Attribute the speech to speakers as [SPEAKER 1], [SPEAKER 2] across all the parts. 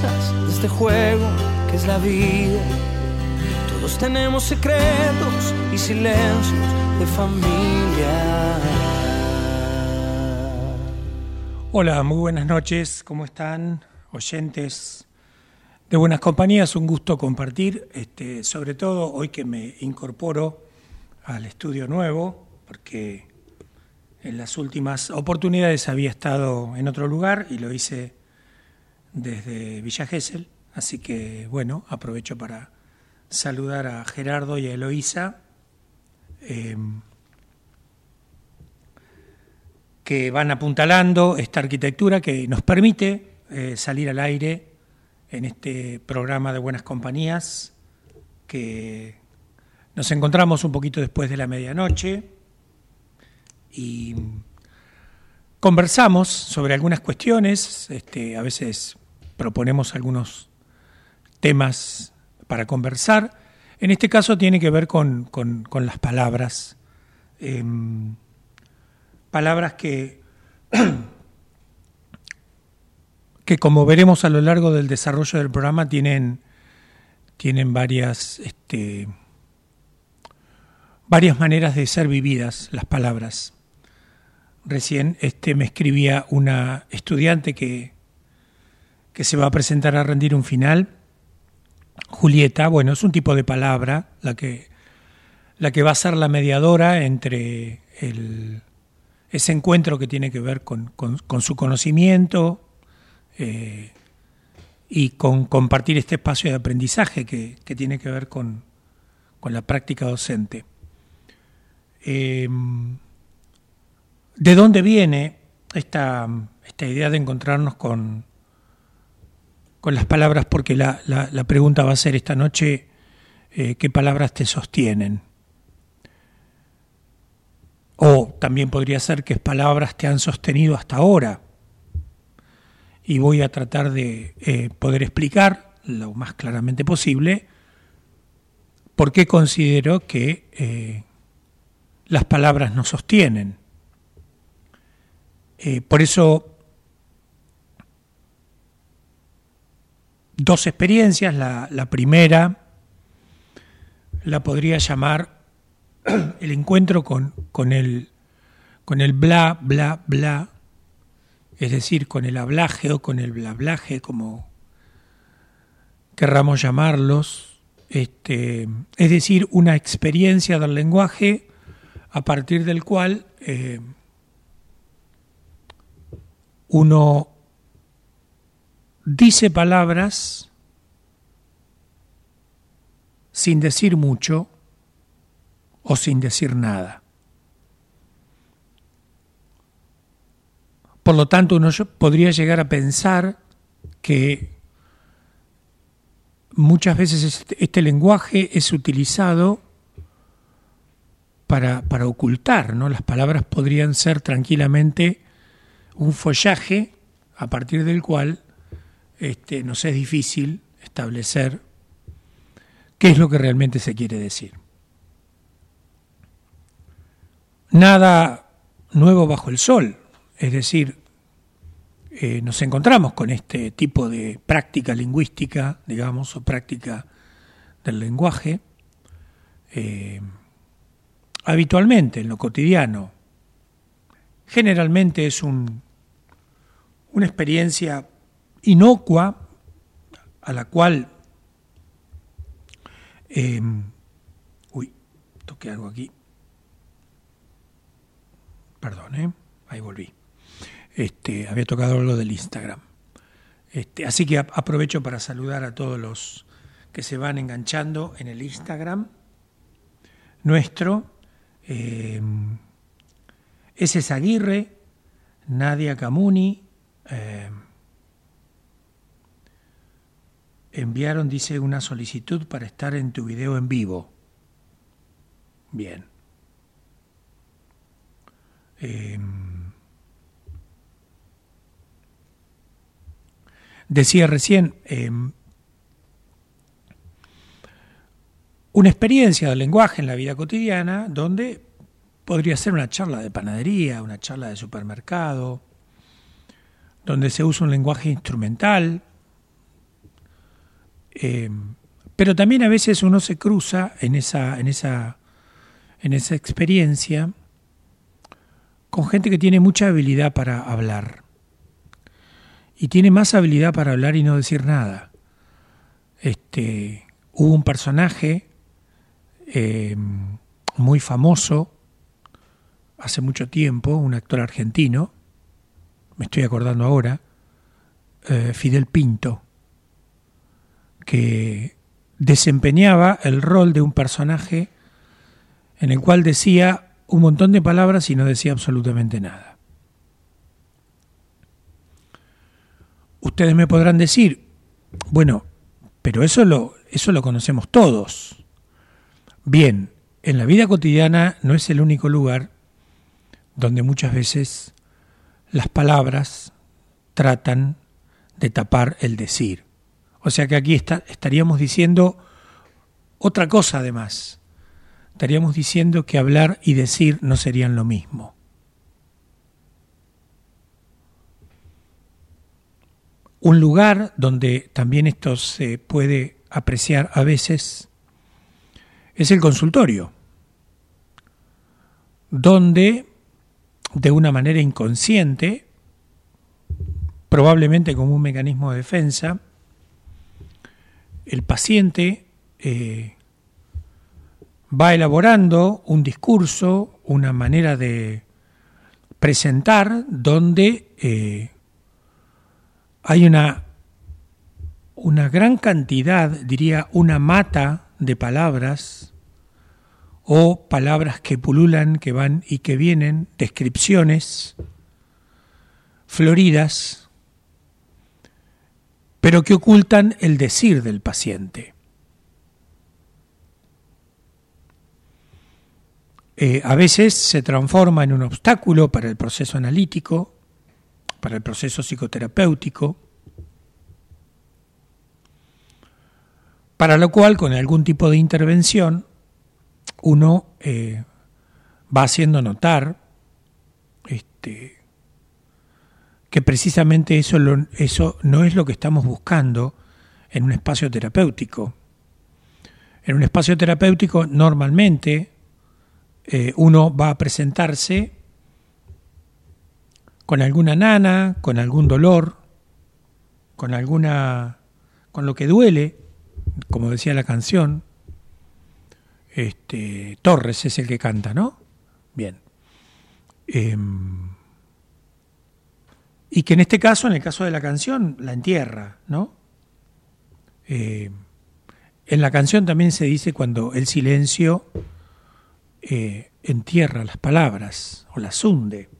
[SPEAKER 1] de este juego que es la vida. Todos tenemos secretos y silencios de familia.
[SPEAKER 2] Hola, muy buenas noches, ¿cómo están? Oyentes de Buenas Compañías, un gusto compartir, este, sobre todo hoy que me incorporo al estudio nuevo, porque en las últimas oportunidades había estado en otro lugar y lo hice desde Villa Gesell, así que bueno, aprovecho para saludar a Gerardo y a Eloísa Em, que van apuntalando esta arquitectura que nos permite eh, salir al aire en este programa de Buenas Compañías, que nos encontramos un poquito después de la medianoche y conversamos sobre algunas cuestiones, este, a veces proponemos algunos temas para conversar en este caso tiene que ver con, las palabras. Em, palabras que, que como veremos a lo largo del desarrollo del programa tienen, tienen varias, este, varias maneras de ser vividas las palabras. Recién este, me escribía una estudiante que, que se va a presentar a rendir un final. Julieta, bueno, es un tipo de palabra, la que, la que va a ser la mediadora entre el, ese encuentro que tiene que ver con, su conocimiento eh, y con compartir este espacio de aprendizaje que, tiene que ver con, la práctica docente. Eh, ¿De dónde viene esta, esta idea de encontrarnos con, con las palabras? Porque la, la, pregunta va a ser esta noche, eh, ¿qué palabras te sostienen? O también podría ser qué palabras te han sostenido hasta ahora. Y voy a tratar de eh, poder explicar lo más claramente posible por qué considero que eh, las palabras nos sostienen. Por eso, dos experiencias. La, primera la podría llamar el encuentro con, con, el, con el bla, bla, bla, es decir, con el hablaje o con el blablaje, como querramos llamarlos, este, es decir, una experiencia del lenguaje a partir del cual eh, uno dice palabras sin decir mucho o sin decir nada. Por lo tanto, uno podría llegar a pensar que muchas veces este, este lenguaje es utilizado para, para, ocultar, ¿no? Las palabras podrían ser tranquilamente un follaje a partir del cual este, nos es difícil establecer qué es lo que realmente se quiere decir. Nada nuevo bajo el sol, es decir, eh, nos encontramos con este tipo de práctica lingüística, digamos, o práctica del lenguaje, eh, habitualmente en lo cotidiano. Generalmente es un una experiencia inocua a la cual... Em, uy, toqué algo aquí. Perdón, ¿eh? ahí volví. Este, había tocado lo del Instagram. Este, así que aprovecho para saludar a todos los que se van enganchando en el Instagram nuestro. Eh, ese es Aguirre, Nadia Camuni, eh, enviaron, dice, una solicitud para estar en tu video en vivo. Bien. Em, decía recién, em, una experiencia del lenguaje en la vida cotidiana donde podría ser una charla de panadería, una charla de supermercado, donde se usa un lenguaje instrumental, eh, pero también a veces uno se cruza en esa, en esa, en esa experiencia con gente que tiene mucha habilidad para hablar. Y tiene más habilidad para hablar y no decir nada. Este, hubo un personaje eh, muy famoso hace mucho tiempo, un actor argentino, me estoy acordando ahora, eh, Fidel Pinto, que desempeñaba el rol de un personaje en el cual decía un montón de palabras y no decía absolutamente nada. Ustedes me podrán decir, bueno, pero eso lo, eso lo conocemos todos. Bien, en la vida cotidiana no es el único lugar donde muchas veces las palabras tratan de tapar el decir. O sea que aquí estaríamos diciendo otra cosa además. Estaríamos diciendo que hablar y decir no serían lo mismo. Un lugar donde también esto se puede apreciar a veces es el consultorio, donde de una manera inconsciente, probablemente como un mecanismo de defensa, el paciente eh, va elaborando un discurso, una manera de presentar donde eh, hay una, una gran cantidad, diría, una mata de palabras o palabras que pululan, que van y que vienen, descripciones floridas, pero que ocultan el decir del paciente. Eh, a veces se transforma en un obstáculo para el proceso analítico, para el proceso psicoterapéutico, para lo cual con algún tipo de intervención uno eh, va haciendo notar este, que precisamente eso, eso no es lo que estamos buscando en un espacio terapéutico. En un espacio terapéutico normalmente eh, uno va a presentarse con alguna nana, con algún dolor, con alguna con lo que duele, como decía la canción. Este, Torres es el que canta, ¿no? Bien. Em, y que en este caso, en el caso de la canción, la entierra, ¿no? Eh, en la canción también se dice cuando el silencio eh, entierra las palabras o las hunde.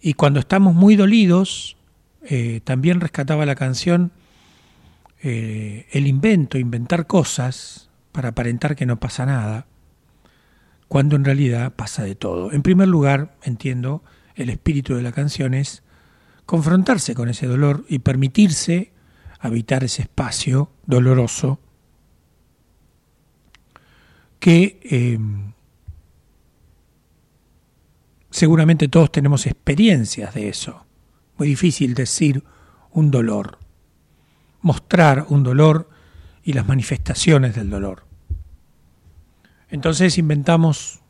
[SPEAKER 2] Y cuando estamos muy dolidos, eh, también rescataba la canción el invento, inventar cosas para aparentar que no pasa nada, cuando en realidad pasa de todo. En primer lugar, entiendo, el espíritu de la canción es confrontarse con ese dolor y permitirse habitar ese espacio doloroso que eh, seguramente todos tenemos experiencias de eso. Muy difícil decir un dolor, mostrar un dolor y las manifestaciones del dolor. Entonces inventamos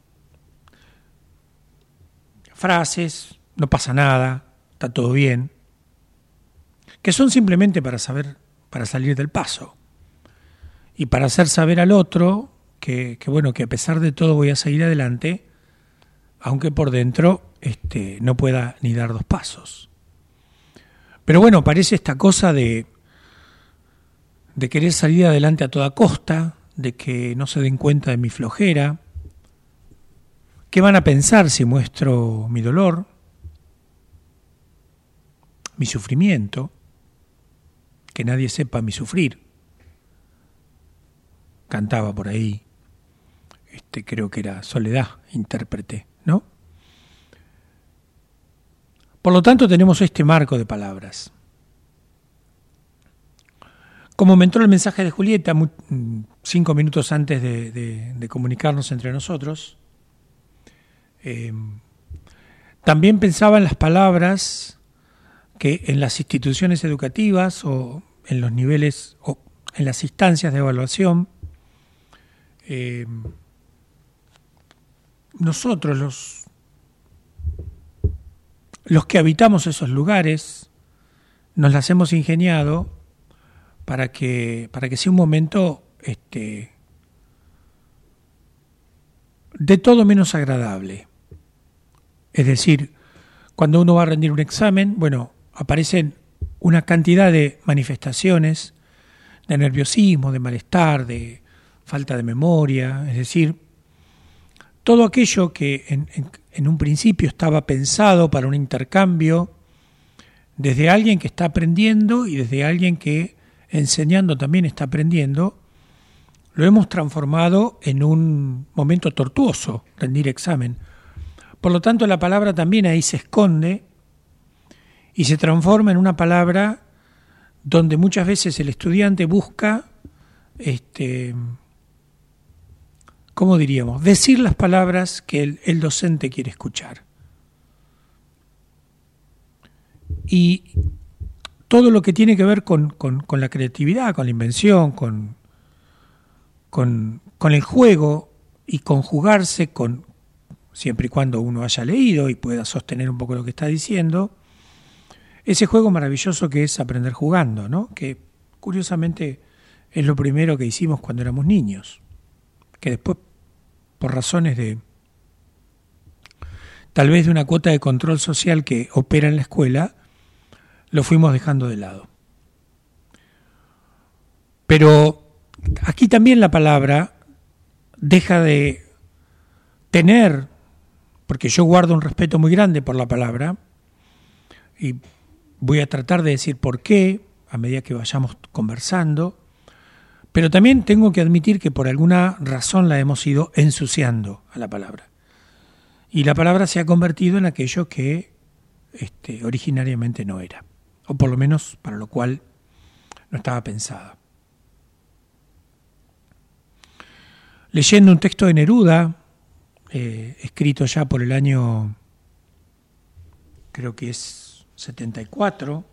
[SPEAKER 2] frases, no pasa nada, está todo bien, que son simplemente para saber, para salir del paso y para hacer saber al otro que, que bueno, que a pesar de todo voy a seguir adelante aunque por dentro este, no pueda ni dar dos pasos. Pero bueno, parece esta cosa de, de querer salir adelante a toda costa, de que no se den cuenta de mi flojera. ¿Qué van a pensar si muestro mi dolor, mi sufrimiento? Que nadie sepa mi sufrir. Cantaba por ahí, este creo que era Soledad, intérprete ¿no? Por lo tanto, tenemos este marco de palabras. Como me entró el mensaje de Julieta mm, cinco minutos antes de, comunicarnos entre nosotros, eh, también pensaba en las palabras que en las instituciones educativas o en los niveles o en las instancias de evaluación eh, nosotros los, los que habitamos esos lugares nos las hemos ingeniado para que, para que sea un momento este, de todo menos agradable. Es decir, cuando uno va a rendir un examen, bueno, aparecen una cantidad de manifestaciones de nerviosismo, de malestar, de falta de memoria, es decir, todo aquello que en, un principio estaba pensado para un intercambio, desde alguien que está aprendiendo y desde alguien que enseñando también está aprendiendo, lo hemos transformado en un momento tortuoso, rendir examen. Por lo tanto, la palabra también ahí se esconde y se transforma en una palabra donde muchas veces el estudiante busca este, ¿cómo diríamos? Decir las palabras que el, docente quiere escuchar. Y todo lo que tiene que ver con, la creatividad, con la invención, con, con, el juego y conjugarse con, siempre y cuando uno haya leído y pueda sostener un poco lo que está diciendo, ese juego maravilloso que es aprender jugando, ¿no? que curiosamente es lo primero que hicimos cuando éramos niños, que después, por razones de tal vez de una cuota de control social que opera en la escuela, lo fuimos dejando de lado. Pero aquí también la palabra deja de tener, porque yo guardo un respeto muy grande por la palabra, y voy a tratar de decir por qué a medida que vayamos conversando, pero también tengo que admitir que por alguna razón la hemos ido ensuciando a la palabra. Y la palabra se ha convertido en aquello que este, originariamente no era o por lo menos para lo cual no estaba pensada. Leyendo un texto de Neruda, eh, escrito ya por el año, creo que es 74,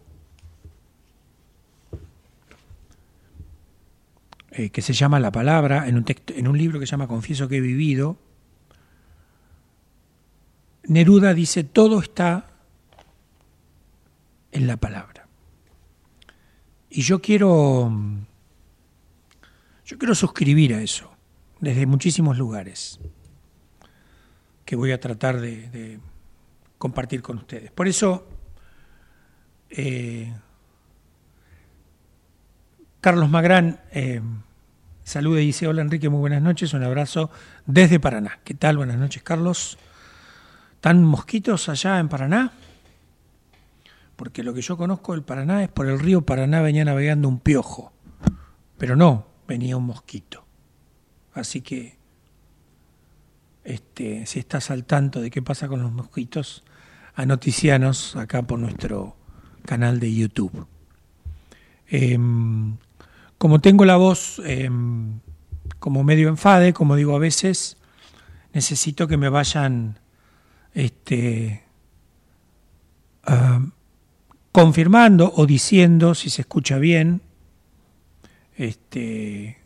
[SPEAKER 2] eh, que se llama La Palabra, en un, texto, en un libro que se llama Confieso que he vivido, Neruda dice, todo está en la palabra. Y yo quiero, yo quiero suscribir a eso desde muchísimos lugares que voy a tratar de, compartir con ustedes. Por eso, eh, Carlos Magrán eh, saluda y dice, hola Enrique, muy buenas noches, un abrazo desde Paraná. ¿Qué tal? Buenas noches, Carlos. ¿Están mosquitos allá en Paraná? porque lo que yo conozco del Paraná es por el río Paraná venía navegando un piojo, pero no, venía un mosquito. Así que, este, si estás al tanto de qué pasa con los mosquitos, a noticianos acá por nuestro canal de YouTube. Em, como tengo la voz em, como medio enfade, como digo a veces, necesito que me vayan este, confirmando o diciendo si se escucha bien, este,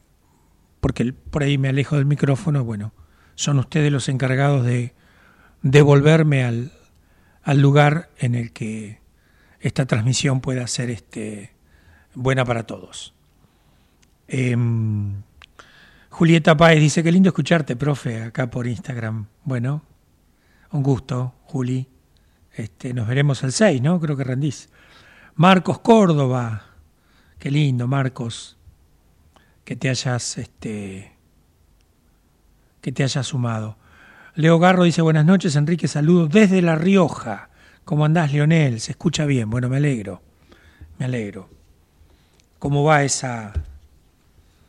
[SPEAKER 2] porque por ahí me alejo del micrófono, bueno, son ustedes los encargados de devolverme al, lugar en el que esta transmisión pueda ser este, buena para todos. Em, Julieta Páez dice, qué lindo escucharte, profe, acá por Instagram. Bueno, un gusto, Juli. Este, nos veremos el 6, ¿no? Creo que rendís. Marcos Córdoba, qué lindo, Marcos, que te hayas, este, que te hayas sumado. Leo Garro dice buenas noches, Enrique, saludos desde La Rioja. ¿Cómo andás, Leonel? Se escucha bien. Bueno, me alegro, me alegro. ¿Cómo va esa,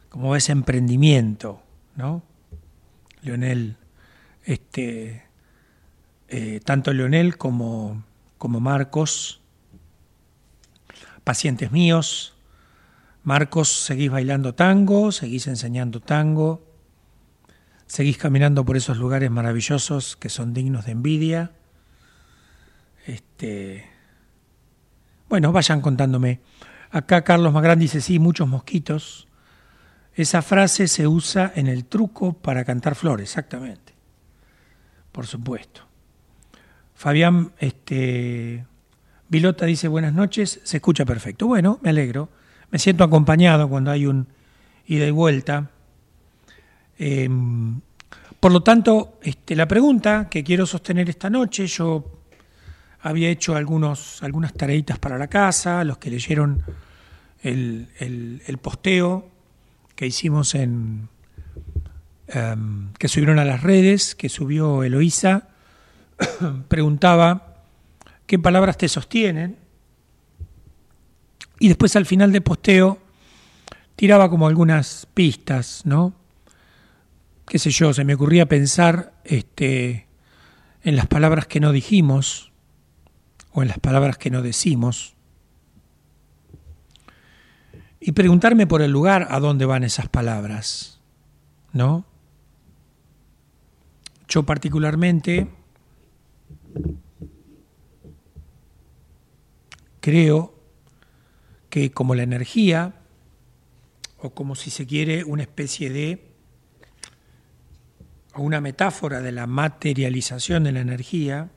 [SPEAKER 2] cómo va ese emprendimiento, no? Leonel, este, eh, tanto Leonel como, como Marcos pacientes míos. Marcos, seguís bailando tango, seguís enseñando tango, seguís caminando por esos lugares maravillosos que son dignos de envidia. Este, bueno, vayan contándome. Acá Carlos Magrán dice, sí, muchos mosquitos. Esa frase se usa en el truco para cantar flores, exactamente. Por supuesto. Fabián este, Vilota dice buenas noches, se escucha perfecto. Bueno, me alegro. Me siento acompañado cuando hay un ida y vuelta. Em, por lo tanto, este, la pregunta que quiero sostener esta noche, yo había hecho algunas tareitas para la casa, los que leyeron el, posteo que hicimos en em, que subieron a las redes, que subió Eloísa, preguntaba qué palabras te sostienen. Y después al final de posteo tiraba como algunas pistas, ¿no? Qué sé yo, se me ocurría pensar este, en las palabras que no dijimos o en las palabras que no decimos y preguntarme por el lugar a dónde van esas palabras, ¿no? Yo particularmente creo que como la energía, o como si se quiere una especie de, o una metáfora de la materialización de la energía,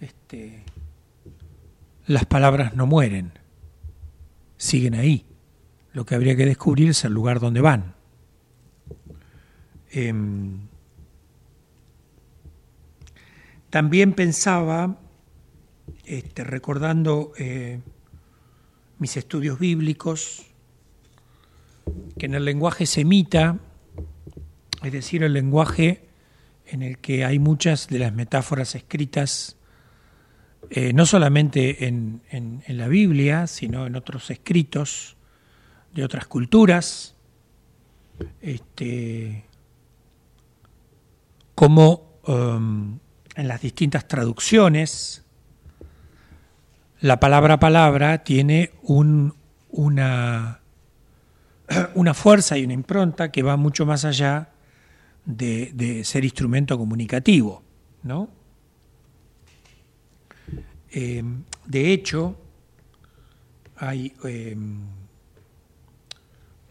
[SPEAKER 2] este, las palabras no mueren, siguen ahí. Lo que habría que descubrir es el lugar donde van. Em, también pensaba, este, recordando eh, mis estudios bíblicos, que en el lenguaje semita, es decir, el lenguaje en el que hay muchas de las metáforas escritas, eh, no solamente en, la Biblia, sino en otros escritos de otras culturas, este, como um, en las distintas traducciones, la palabra palabra tiene un, una, una fuerza y una impronta que va mucho más allá de, ser instrumento comunicativo. ¿no? Eh, de hecho, hay eh,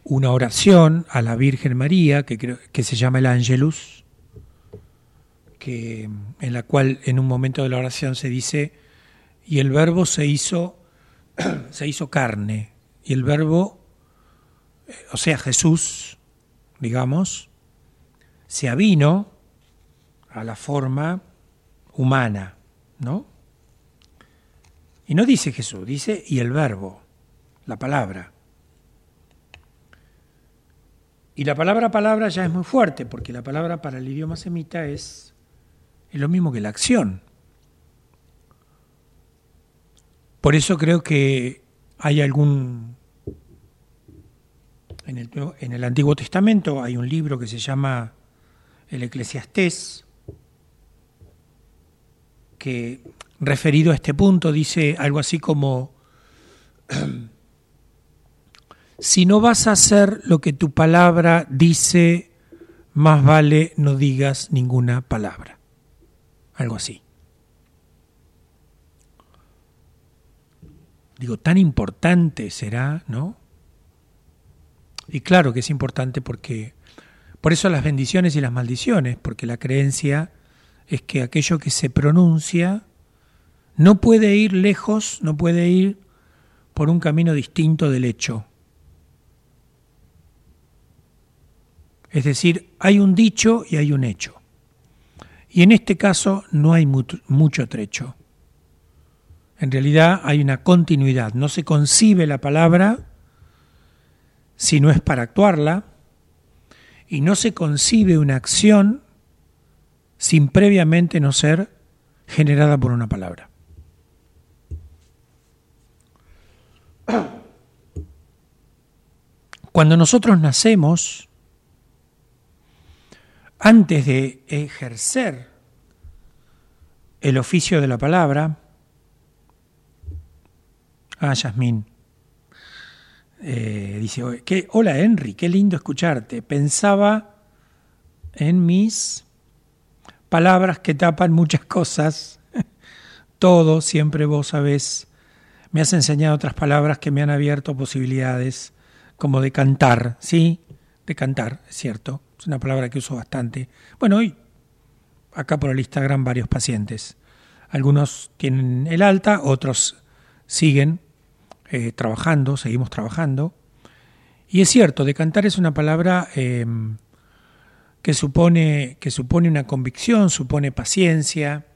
[SPEAKER 2] una oración a la Virgen María que, que se llama el Angelus, que, en la cual en un momento de la oración se dice, y el verbo se hizo, se hizo carne, y el verbo, eh, o sea, Jesús, digamos, se avino a la forma humana, ¿no? Y no dice Jesús, dice y el verbo, la palabra. Y la palabra palabra ya es muy fuerte, porque la palabra para el idioma semita es, es lo mismo que la acción. Por eso creo que hay algún... En el, en el Antiguo Testamento hay un libro que se llama el Eclesiastés, que referido a este punto dice algo así como, si no vas a hacer lo que tu palabra dice, más vale no digas ninguna palabra. Algo así. Digo, tan importante será, ¿no? Y claro que es importante porque, por eso las bendiciones y las maldiciones, porque la creencia es que aquello que se pronuncia no puede ir lejos, no puede ir por un camino distinto del hecho. Es decir, hay un dicho y hay un hecho. Y en este caso no hay mucho trecho. En realidad hay una continuidad. No se concibe la palabra si no es para actuarla, y no se concibe una acción sin previamente no ser generada por una palabra. Cuando nosotros nacemos, antes de ejercer el oficio de la palabra, Ah, Yasmín. Eh, dice, ¿qué? hola Henry, qué lindo escucharte. Pensaba en mis palabras que tapan muchas cosas. Todo, siempre vos sabés. Me has enseñado otras palabras que me han abierto posibilidades, como de cantar, ¿sí? De cantar, es cierto. Es una palabra que uso bastante. Bueno, hoy, acá por el Instagram, varios pacientes. Algunos tienen el alta, otros siguen eh, trabajando, seguimos trabajando. Y es cierto, decantar es una palabra em, que, supone, que supone una convicción, supone paciencia,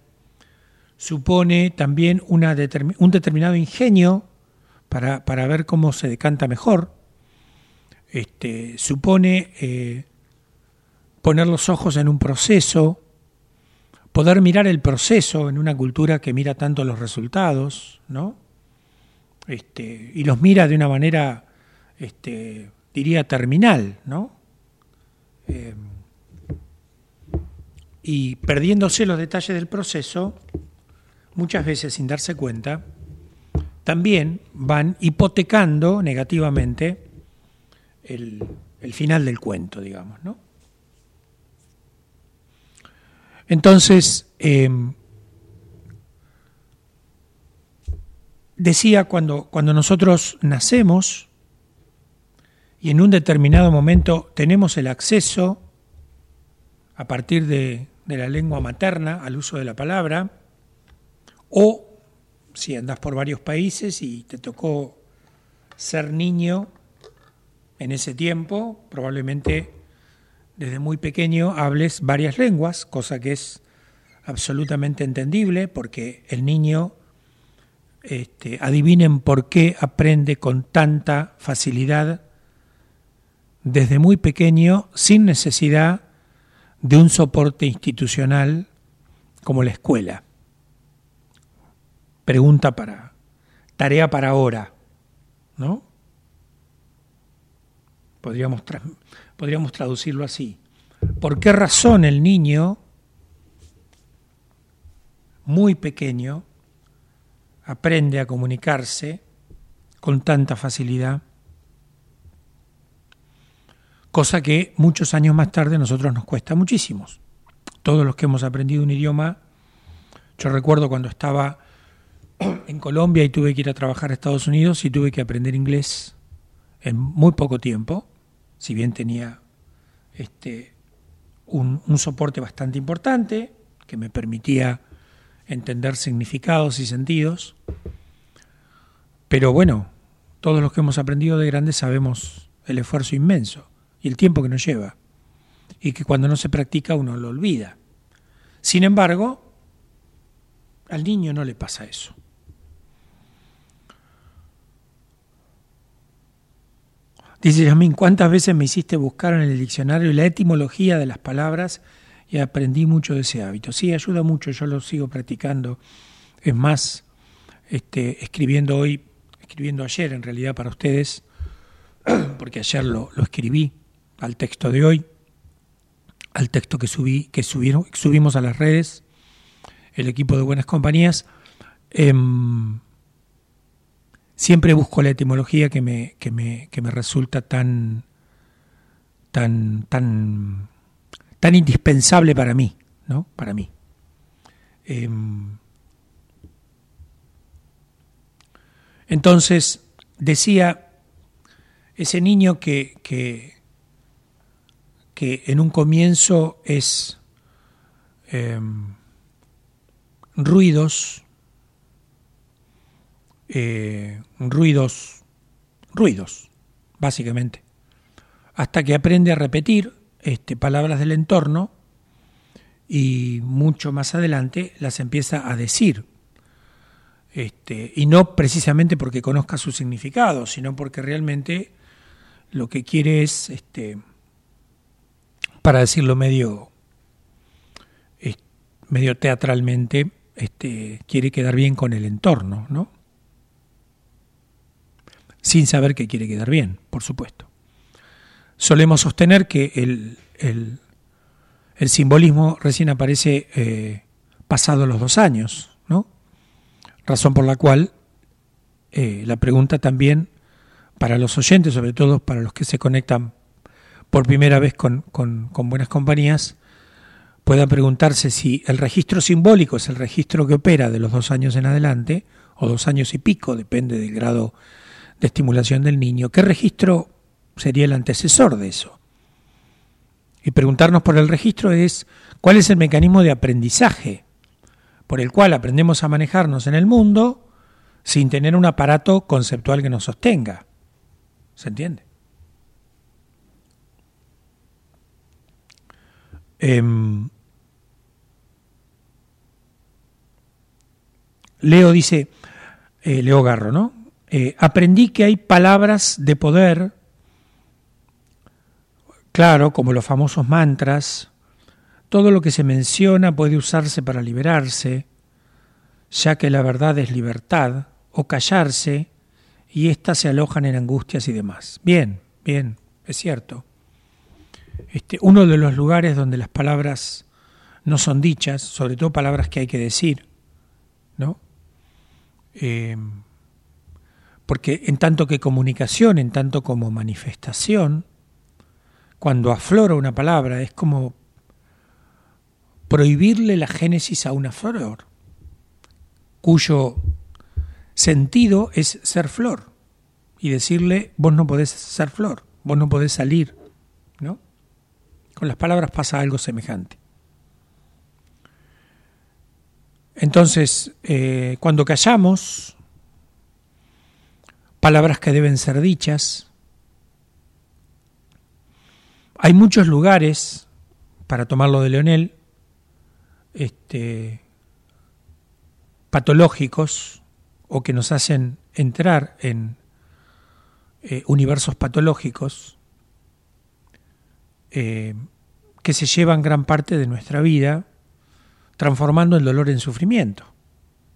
[SPEAKER 2] supone también una un determinado ingenio para, para, ver cómo se decanta mejor. Este, supone eh, poner los ojos en un proceso, poder mirar el proceso en una cultura que mira tanto los resultados, ¿no? Este, y los mira de una manera, este, diría, terminal, ¿no? Eh, y perdiéndose los detalles del proceso, muchas veces sin darse cuenta, también van hipotecando negativamente el, final del cuento, digamos, ¿no? Entonces, eh, decía cuando, cuando nosotros nacemos y en un determinado momento tenemos el acceso a partir de, de la lengua materna al uso de la palabra, o si andas por varios países y te tocó ser niño en ese tiempo, probablemente desde muy pequeño hables varias lenguas, cosa que es absolutamente entendible porque el niño, este, adivinen por qué aprende con tanta facilidad desde muy pequeño sin necesidad de un soporte institucional como la escuela. Pregunta para, tarea para ahora, ¿no? Podríamos, podríamos traducirlo así. ¿Por qué razón el niño muy pequeño aprende a comunicarse con tanta facilidad, cosa que muchos años más tarde a nosotros nos cuesta muchísimos. Todos los que hemos aprendido un idioma, yo recuerdo cuando estaba en Colombia y tuve que ir a trabajar a Estados Unidos y tuve que aprender inglés en muy poco tiempo, si bien tenía este, un, un soporte bastante importante que me permitía entender significados y sentidos. Pero bueno, todos los que hemos aprendido de grandes sabemos el esfuerzo inmenso y el tiempo que nos lleva, y que cuando no se practica uno lo olvida. Sin embargo, al niño no le pasa eso. Dice Yasmín, ¿cuántas veces me hiciste buscar en el diccionario la etimología de las palabras y aprendí mucho de ese hábito. Sí, ayuda mucho, yo lo sigo practicando. Es más, este, escribiendo hoy, escribiendo ayer en realidad para ustedes, porque ayer lo, lo escribí al texto de hoy, al texto que subí, que subieron, subimos a las redes, el equipo de buenas compañías. Em, siempre busco la etimología que me, que me, que me resulta tan, tan, tan tan indispensable para mí, ¿no? Para mí. Em, entonces, decía ese niño que, que, en un comienzo es em, ruidos, eh, ruidos, ruidos, básicamente, hasta que aprende a repetir este, palabras del entorno y mucho más adelante las empieza a decir. Este, y no precisamente porque conozca su significado, sino porque realmente lo que quiere es, este, para decirlo medio, medio teatralmente, este, quiere quedar bien con el entorno, ¿no? Sin saber que quiere quedar bien, por supuesto solemos sostener que el, el, simbolismo recién aparece eh, pasado los dos años, ¿no? Razón por la cual eh, la pregunta también para los oyentes, sobre todo para los que se conectan por primera vez con, con, con buenas compañías, puedan preguntarse si el registro simbólico es el registro que opera de los dos años en adelante, o dos años y pico, depende del grado de estimulación del niño, ¿qué registro sería el antecesor de eso. Y preguntarnos por el registro es cuál es el mecanismo de aprendizaje por el cual aprendemos a manejarnos en el mundo sin tener un aparato conceptual que nos sostenga. ¿Se entiende? Em, Leo dice, eh, Leo Garro, ¿no? Eh, aprendí que hay palabras de poder Claro, como los famosos mantras, todo lo que se menciona puede usarse para liberarse, ya que la verdad es libertad, o callarse, y éstas se alojan en angustias y demás. Bien, bien, es cierto. Este, uno de los lugares donde las palabras no son dichas, sobre todo palabras que hay que decir, ¿no? Eh, porque en tanto que comunicación, en tanto como manifestación, cuando aflora una palabra, es como prohibirle la génesis a una flor, cuyo sentido es ser flor y decirle, vos no podés ser flor, vos no podés salir, ¿no? Con las palabras pasa algo semejante. Entonces, eh, cuando callamos, palabras que deben ser dichas, hay muchos lugares, para tomarlo de Leonel, este, patológicos o que nos hacen entrar en eh, universos patológicos eh, que se llevan gran parte de nuestra vida transformando el dolor en sufrimiento,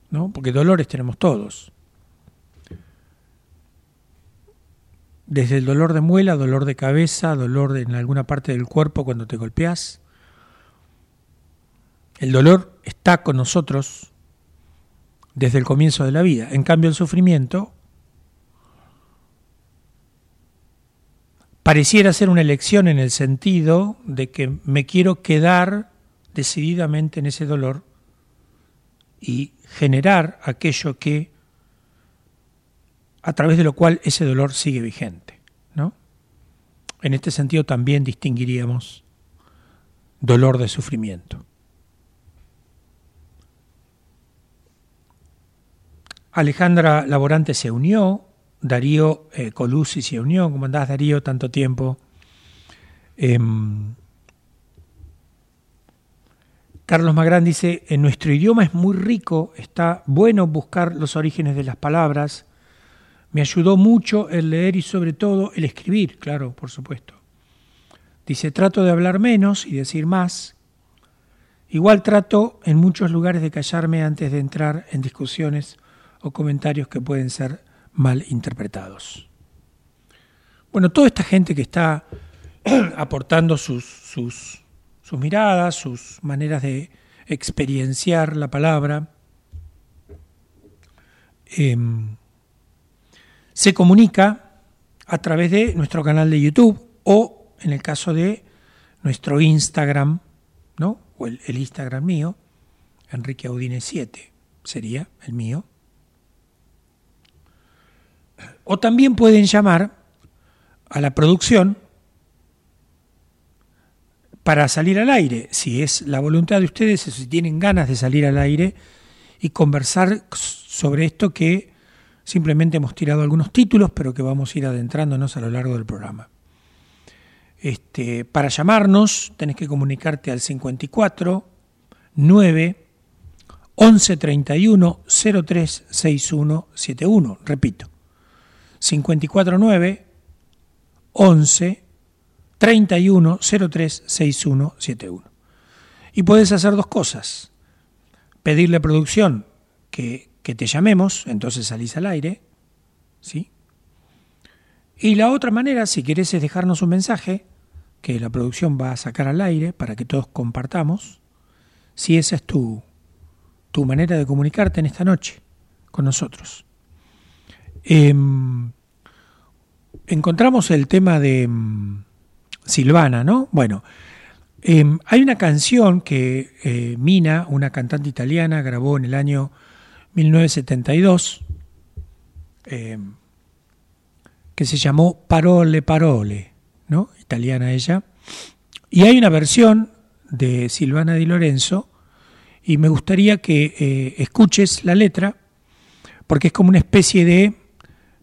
[SPEAKER 2] ¿no? Porque dolores tenemos todos. Desde el dolor de muela, dolor de cabeza, dolor en alguna parte del cuerpo cuando te golpeas. El dolor está con nosotros desde el comienzo de la vida. En cambio, el sufrimiento pareciera ser una elección en el sentido de que me quiero quedar decididamente en ese dolor y generar aquello que a través de lo cual ese dolor sigue vigente, ¿no? En este sentido también distinguiríamos dolor de sufrimiento. Alejandra Laborante se unió, Darío eh, Colusi se unió, ¿cómo andás Darío tanto tiempo? Em, Carlos Magrán dice, en nuestro idioma es muy rico, está bueno buscar los orígenes de las palabras. Me ayudó mucho el leer y sobre todo el escribir, claro, por supuesto. Dice, trato de hablar menos y decir más. Igual trato en muchos lugares de callarme antes de entrar en discusiones o comentarios que pueden ser mal interpretados. Bueno, toda esta gente que está aportando sus, sus sus miradas, sus maneras de experienciar la palabra. Em, se comunica a través de nuestro canal de YouTube o en el caso de nuestro Instagram, ¿no? O el, Instagram mío, Enrique Audine 7 sería el mío. O también pueden llamar a la producción para salir al aire, si es la voluntad de ustedes, si tienen ganas de salir al aire y conversar sobre esto que simplemente hemos tirado algunos títulos, pero que vamos a ir adentrándonos a lo largo del programa. Este, para llamarnos tenés que comunicarte al 54 9 11 31 03 61 71. Repito, 54 9 11 31 03 6171. Y puedes hacer dos cosas. Pedirle a producción que, que te llamemos, entonces salís al aire, ¿sí? Y la otra manera, si querés, es dejarnos un mensaje que la producción va a sacar al aire para que todos compartamos, si esa es tu, tu manera de comunicarte en esta noche con nosotros. Em, encontramos el tema de em, Silvana, ¿no? Bueno, em, hay una canción que eh, Mina, una cantante italiana, grabó en el año 1972, em, que se llamó Parole Parole, ¿no? Italiana ella. Y hay una versión de Silvana Di Lorenzo, y me gustaría que eh, escuches la letra, porque es como una especie de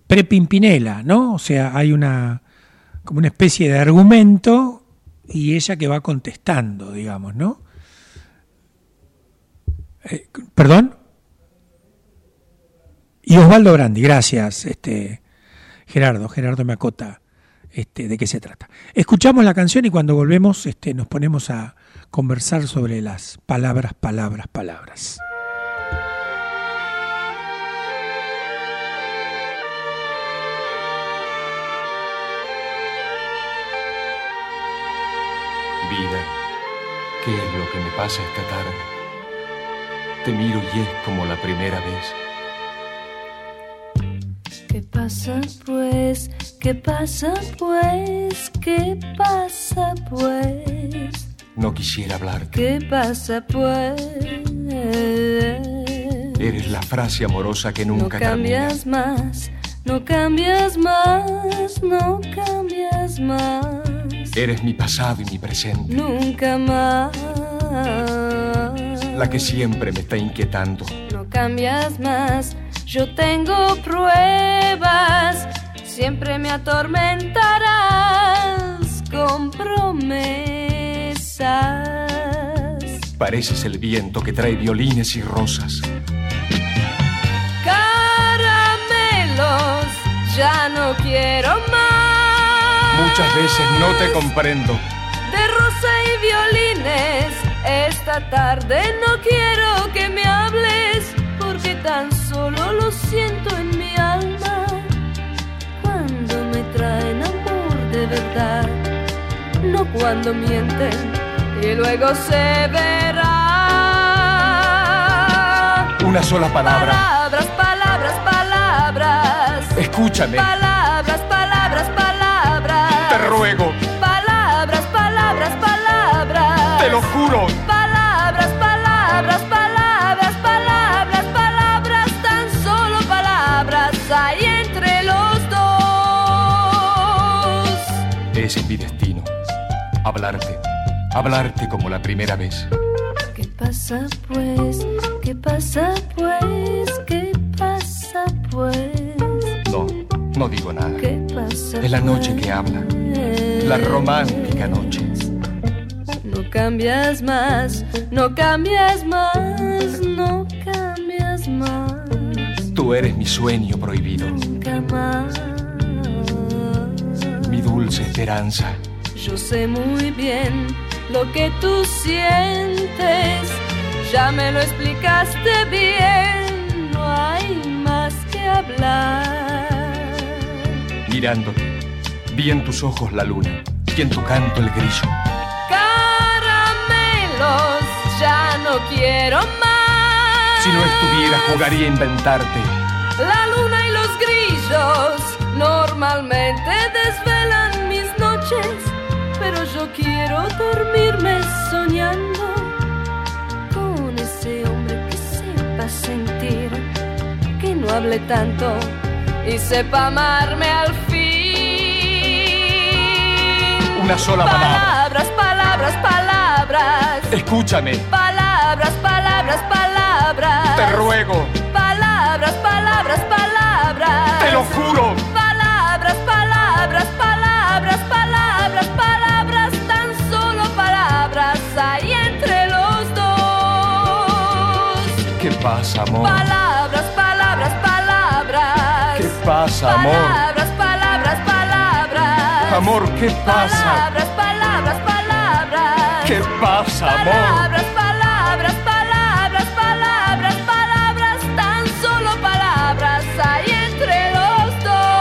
[SPEAKER 2] prepimpinela, ¿no? O sea, hay una como una especie de argumento y ella que va contestando, digamos, ¿no? Eh, ¿Perdón? Y Osvaldo Brandi, gracias, este, Gerardo, Gerardo me acota este, de qué se trata. Escuchamos la canción y cuando volvemos este, nos ponemos a conversar sobre las palabras, palabras, palabras.
[SPEAKER 3] Vida, ¿qué es lo que me pasa esta tarde? Te miro y es como la primera vez.
[SPEAKER 4] ¿Qué pasa pues? ¿Qué pasa pues? ¿Qué pasa pues?
[SPEAKER 3] No quisiera hablarte.
[SPEAKER 4] ¿Qué pasa pues?
[SPEAKER 3] Eres la frase amorosa que nunca
[SPEAKER 4] No cambias más, no cambias más, no cambias más.
[SPEAKER 3] Eres mi pasado y mi presente.
[SPEAKER 4] Nunca más.
[SPEAKER 3] La que siempre me está inquietando.
[SPEAKER 4] No cambias más, yo tengo pruebas. Siempre me atormentarás con promesas.
[SPEAKER 3] Pareces el viento que trae violines y rosas.
[SPEAKER 4] Caramelos, ya no quiero más.
[SPEAKER 3] Muchas veces no te comprendo.
[SPEAKER 4] De rosa y violines, esta tarde no quiero que me hables, tan solo lo siento en mi alma. Cuando me traen amor de verdad, no cuando mienten y luego se verá.
[SPEAKER 3] Una sola palabra.
[SPEAKER 4] Palabras, palabras, palabras.
[SPEAKER 3] Escúchame.
[SPEAKER 4] Palabras, palabras, palabras.
[SPEAKER 3] Te ruego.
[SPEAKER 4] Palabras, palabras, palabras.
[SPEAKER 3] Te lo juro.
[SPEAKER 4] Palabras,
[SPEAKER 3] Es mi destino. Hablarte. Hablarte como la primera vez.
[SPEAKER 4] ¿Qué pasa pues? ¿Qué pasa pues? ¿Qué pasa pues?
[SPEAKER 3] No, no digo nada.
[SPEAKER 4] ¿Qué pasa?
[SPEAKER 3] Es la noche
[SPEAKER 4] pues?
[SPEAKER 3] que habla. La romántica noche.
[SPEAKER 4] No cambias más, no cambias más, no cambias más,
[SPEAKER 3] Tú eres mi sueño prohibido.
[SPEAKER 4] nunca más.
[SPEAKER 3] Dulce esperanza.
[SPEAKER 4] Yo sé muy bien lo que tú sientes, ya me lo explicaste bien, no hay más que hablar.
[SPEAKER 3] Mirándote. Vi en tus ojos la luna. Y en tu canto el grillo.
[SPEAKER 4] Caramelos, ya no quiero más.
[SPEAKER 3] Si no estuviera, jugaría a inventarte.
[SPEAKER 4] La luna y los grillos normalmente desvelan noches, pero yo quiero dormirme soñando con ese hombre que sepa sentir, que no hable tanto y sepa amarme al fin.
[SPEAKER 3] Una sola palabra.
[SPEAKER 4] Palabras, palabras, palabras.
[SPEAKER 3] Escúchame.
[SPEAKER 4] Palabras, palabras, palabras.
[SPEAKER 3] Te ruego.
[SPEAKER 4] Palabras, palabras, palabras.
[SPEAKER 3] Te lo juro.
[SPEAKER 4] Palabras, palabras, palabras, palabras,
[SPEAKER 3] pasa, amor?
[SPEAKER 4] Palabras, palabras, palabras.
[SPEAKER 3] ¿Qué pasa, amor?
[SPEAKER 4] Palabras, palabras, palabras.
[SPEAKER 3] Amor, ¿qué pasa?
[SPEAKER 4] Palabras, palabras, palabras.
[SPEAKER 3] ¿Qué pasa, amor?
[SPEAKER 4] Palabras, palabras, palabras, palabras, palabras, tan solo palabras hay entre los dos.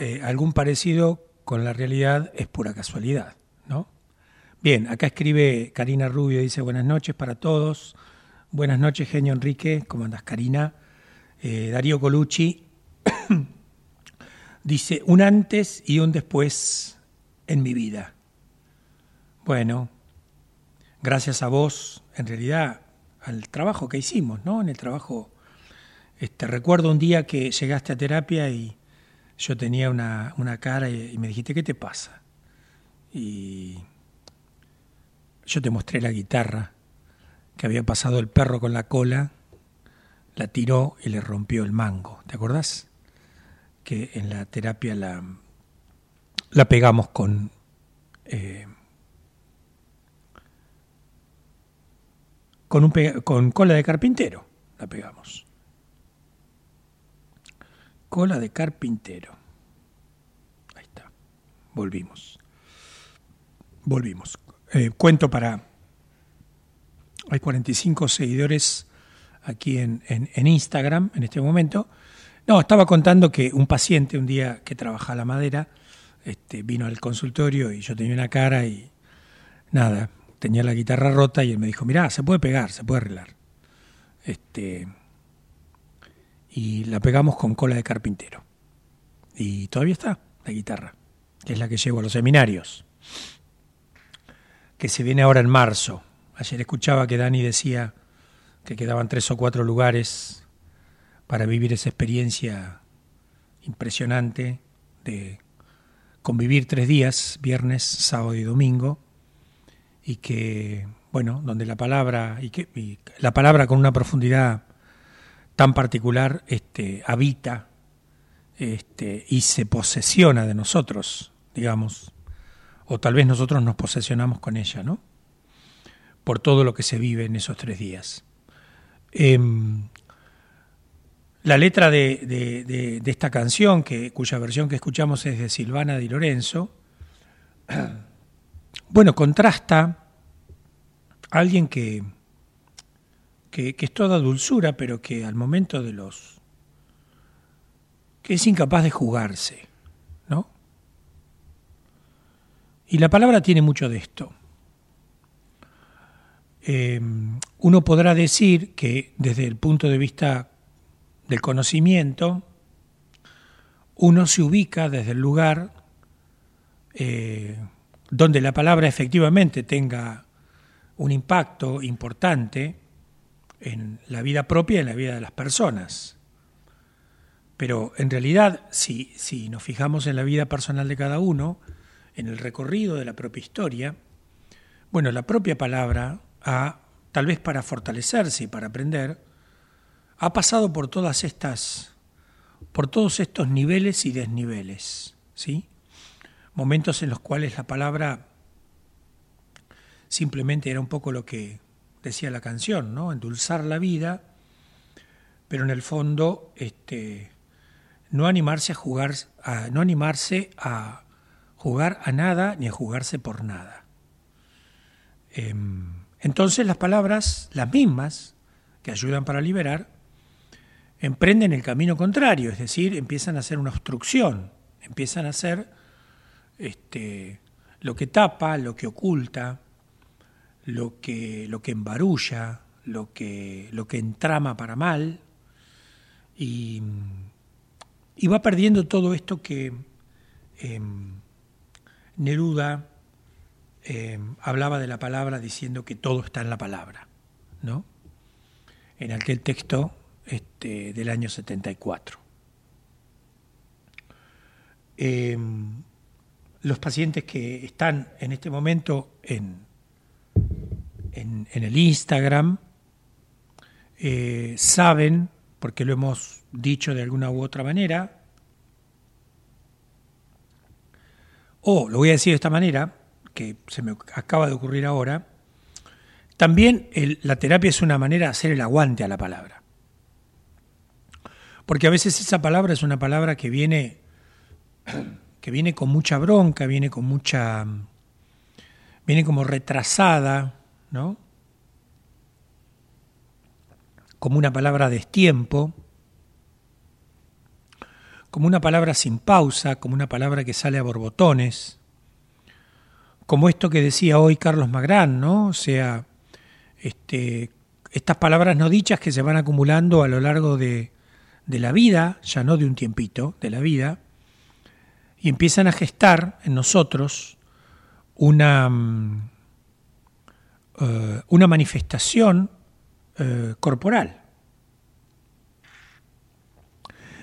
[SPEAKER 2] Eh, algún parecido con la realidad es pura casualidad, ¿no? Bien, acá escribe Karina Rubio, dice buenas noches para todos. Buenas noches, genio Enrique. ¿Cómo andas, Karina? Eh, Darío Colucci dice un antes y un después en mi vida. Bueno, gracias a vos, en realidad, al trabajo que hicimos, ¿no? En el trabajo, este, recuerdo un día que llegaste a terapia y yo tenía una, una cara y, me dijiste, ¿qué te pasa? Y yo te mostré la guitarra que había pasado el perro con la cola, la tiró y le rompió el mango. ¿Te acordás? Que en la terapia la, la pegamos con... eh, con, un con cola de carpintero, la pegamos. Cola de carpintero. Ahí está. Volvimos. Volvimos. Eh, cuento para... Hay 45 seguidores aquí en, en- en Instagram en este momento. No, estaba contando que un paciente un día que trabaja la madera este, vino al consultorio y yo tenía una cara y nada, tenía la guitarra rota y él me dijo, mirá, se puede pegar, se puede arreglar. Este, y la pegamos con cola de carpintero. Y todavía está la guitarra, que es la que llevo a los seminarios. que se viene ahora en marzo. Ayer escuchaba que Dani decía que quedaban tres o cuatro lugares para vivir esa experiencia impresionante de convivir tres días, viernes, sábado y domingo, y que, bueno, donde la palabra, y que la palabra con una profundidad tan particular este, habita este, y se posesiona de nosotros, digamos, o tal vez nosotros nos posesionamos con ella, ¿no? Por todo lo que se vive en esos tres días. Em, la letra de, esta canción, que, cuya versión que escuchamos es de Silvana Di Lorenzo, bueno, contrasta a alguien que, que, es toda dulzura, pero que al momento de los... que es incapaz de jugarse, ¿no? Y la palabra tiene mucho de esto. Em, uno podrá decir que desde el punto de vista del conocimiento, uno se ubica desde el lugar eh, donde la palabra efectivamente tenga un impacto importante en la vida propia y en la vida de las personas. Pero en realidad, si, si nos fijamos en la vida personal de cada uno, en el recorrido de la propia historia, bueno, la propia palabra ha, tal vez para fortalecerse y para aprender, ha pasado por todas estas, por todos estos niveles y desniveles, ¿sí? Momentos en los cuales la palabra simplemente era un poco lo que decía la canción, ¿no? Endulzar la vida, pero en el fondo, este, no animarse a jugar, a, no animarse a jugar a nada ni a jugarse por nada. Em, entonces las palabras, las mismas, que ayudan para liberar, emprenden el camino contrario, es decir, empiezan a ser una obstrucción, empiezan a ser este, lo que tapa, lo que oculta, lo que, lo que embarulla, lo que, lo que entrama para mal, y, va perdiendo todo esto que em, Neruda eh, hablaba de la palabra diciendo que todo está en la palabra, ¿no? En aquel texto este, del año 74. Eh, los pacientes que están en este momento en, en, el Instagram eh, saben, porque lo hemos dicho de alguna u otra manera, O, lo voy a decir de esta manera, que se me acaba de ocurrir ahora, también la terapia es una manera de hacer el aguante a la palabra. Porque a veces esa palabra es una palabra que viene, que viene con mucha bronca, viene con mucha. viene como retrasada, ¿no? Como una palabra de destiempo como una palabra sin pausa, como una palabra que sale a borbotones, como esto que decía hoy Carlos Magrán, ¿no? O sea, este, estas palabras no dichas que se van acumulando a lo largo de, la vida, ya no de un tiempito, de la vida, y empiezan a gestar en nosotros una, mm, eh, una manifestación eh, corporal.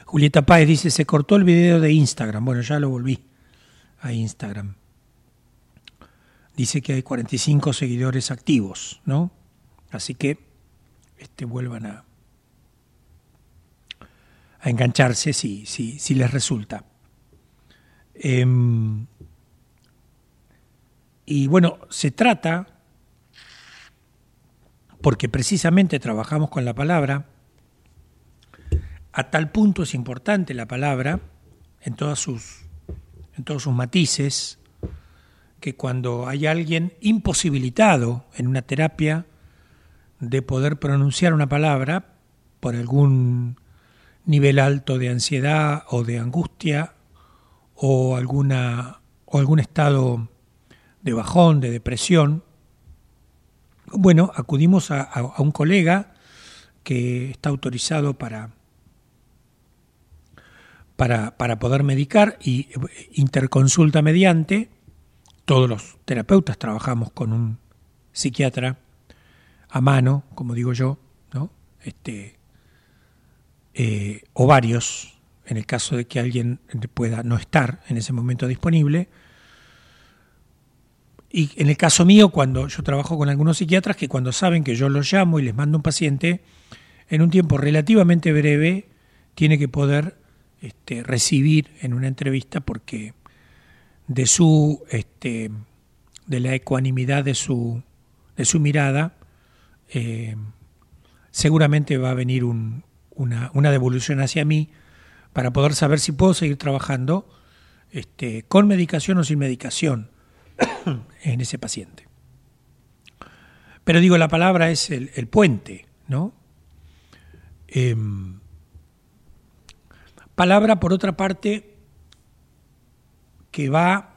[SPEAKER 2] Julieta Páez dice, se cortó el video de Instagram. Bueno, ya lo volví a Instagram. Dice que hay 45 seguidores activos, ¿no? Así que este, vuelvan a, a engancharse si, si, si les resulta. Em, y bueno, se trata, porque precisamente trabajamos con la palabra, a tal punto es importante la palabra, en, todas sus, todos sus matices, que cuando hay alguien imposibilitado en una terapia de poder pronunciar una palabra por algún nivel alto de ansiedad o de angustia o, alguna, o algún estado de bajón, de depresión, bueno, acudimos a un colega que está autorizado para para, poder medicar y interconsulta mediante todos los terapeutas trabajamos con un psiquiatra a mano, como digo yo, ¿no? Este, eh, o varios, en el caso de que alguien pueda no estar en ese momento disponible. Y en el caso mío, cuando yo trabajo con algunos psiquiatras que cuando saben que yo los llamo y les mando un paciente, en un tiempo relativamente breve tiene que poder este, recibir en una entrevista porque de su este, de la ecuanimidad de su de su mirada eh, seguramente va a venir un, una, una, devolución hacia mí para poder saber si puedo seguir trabajando este, con medicación o sin medicación en ese paciente. Pero digo, la palabra es el, puente, ¿no? Eh, palabra, por otra parte, que va,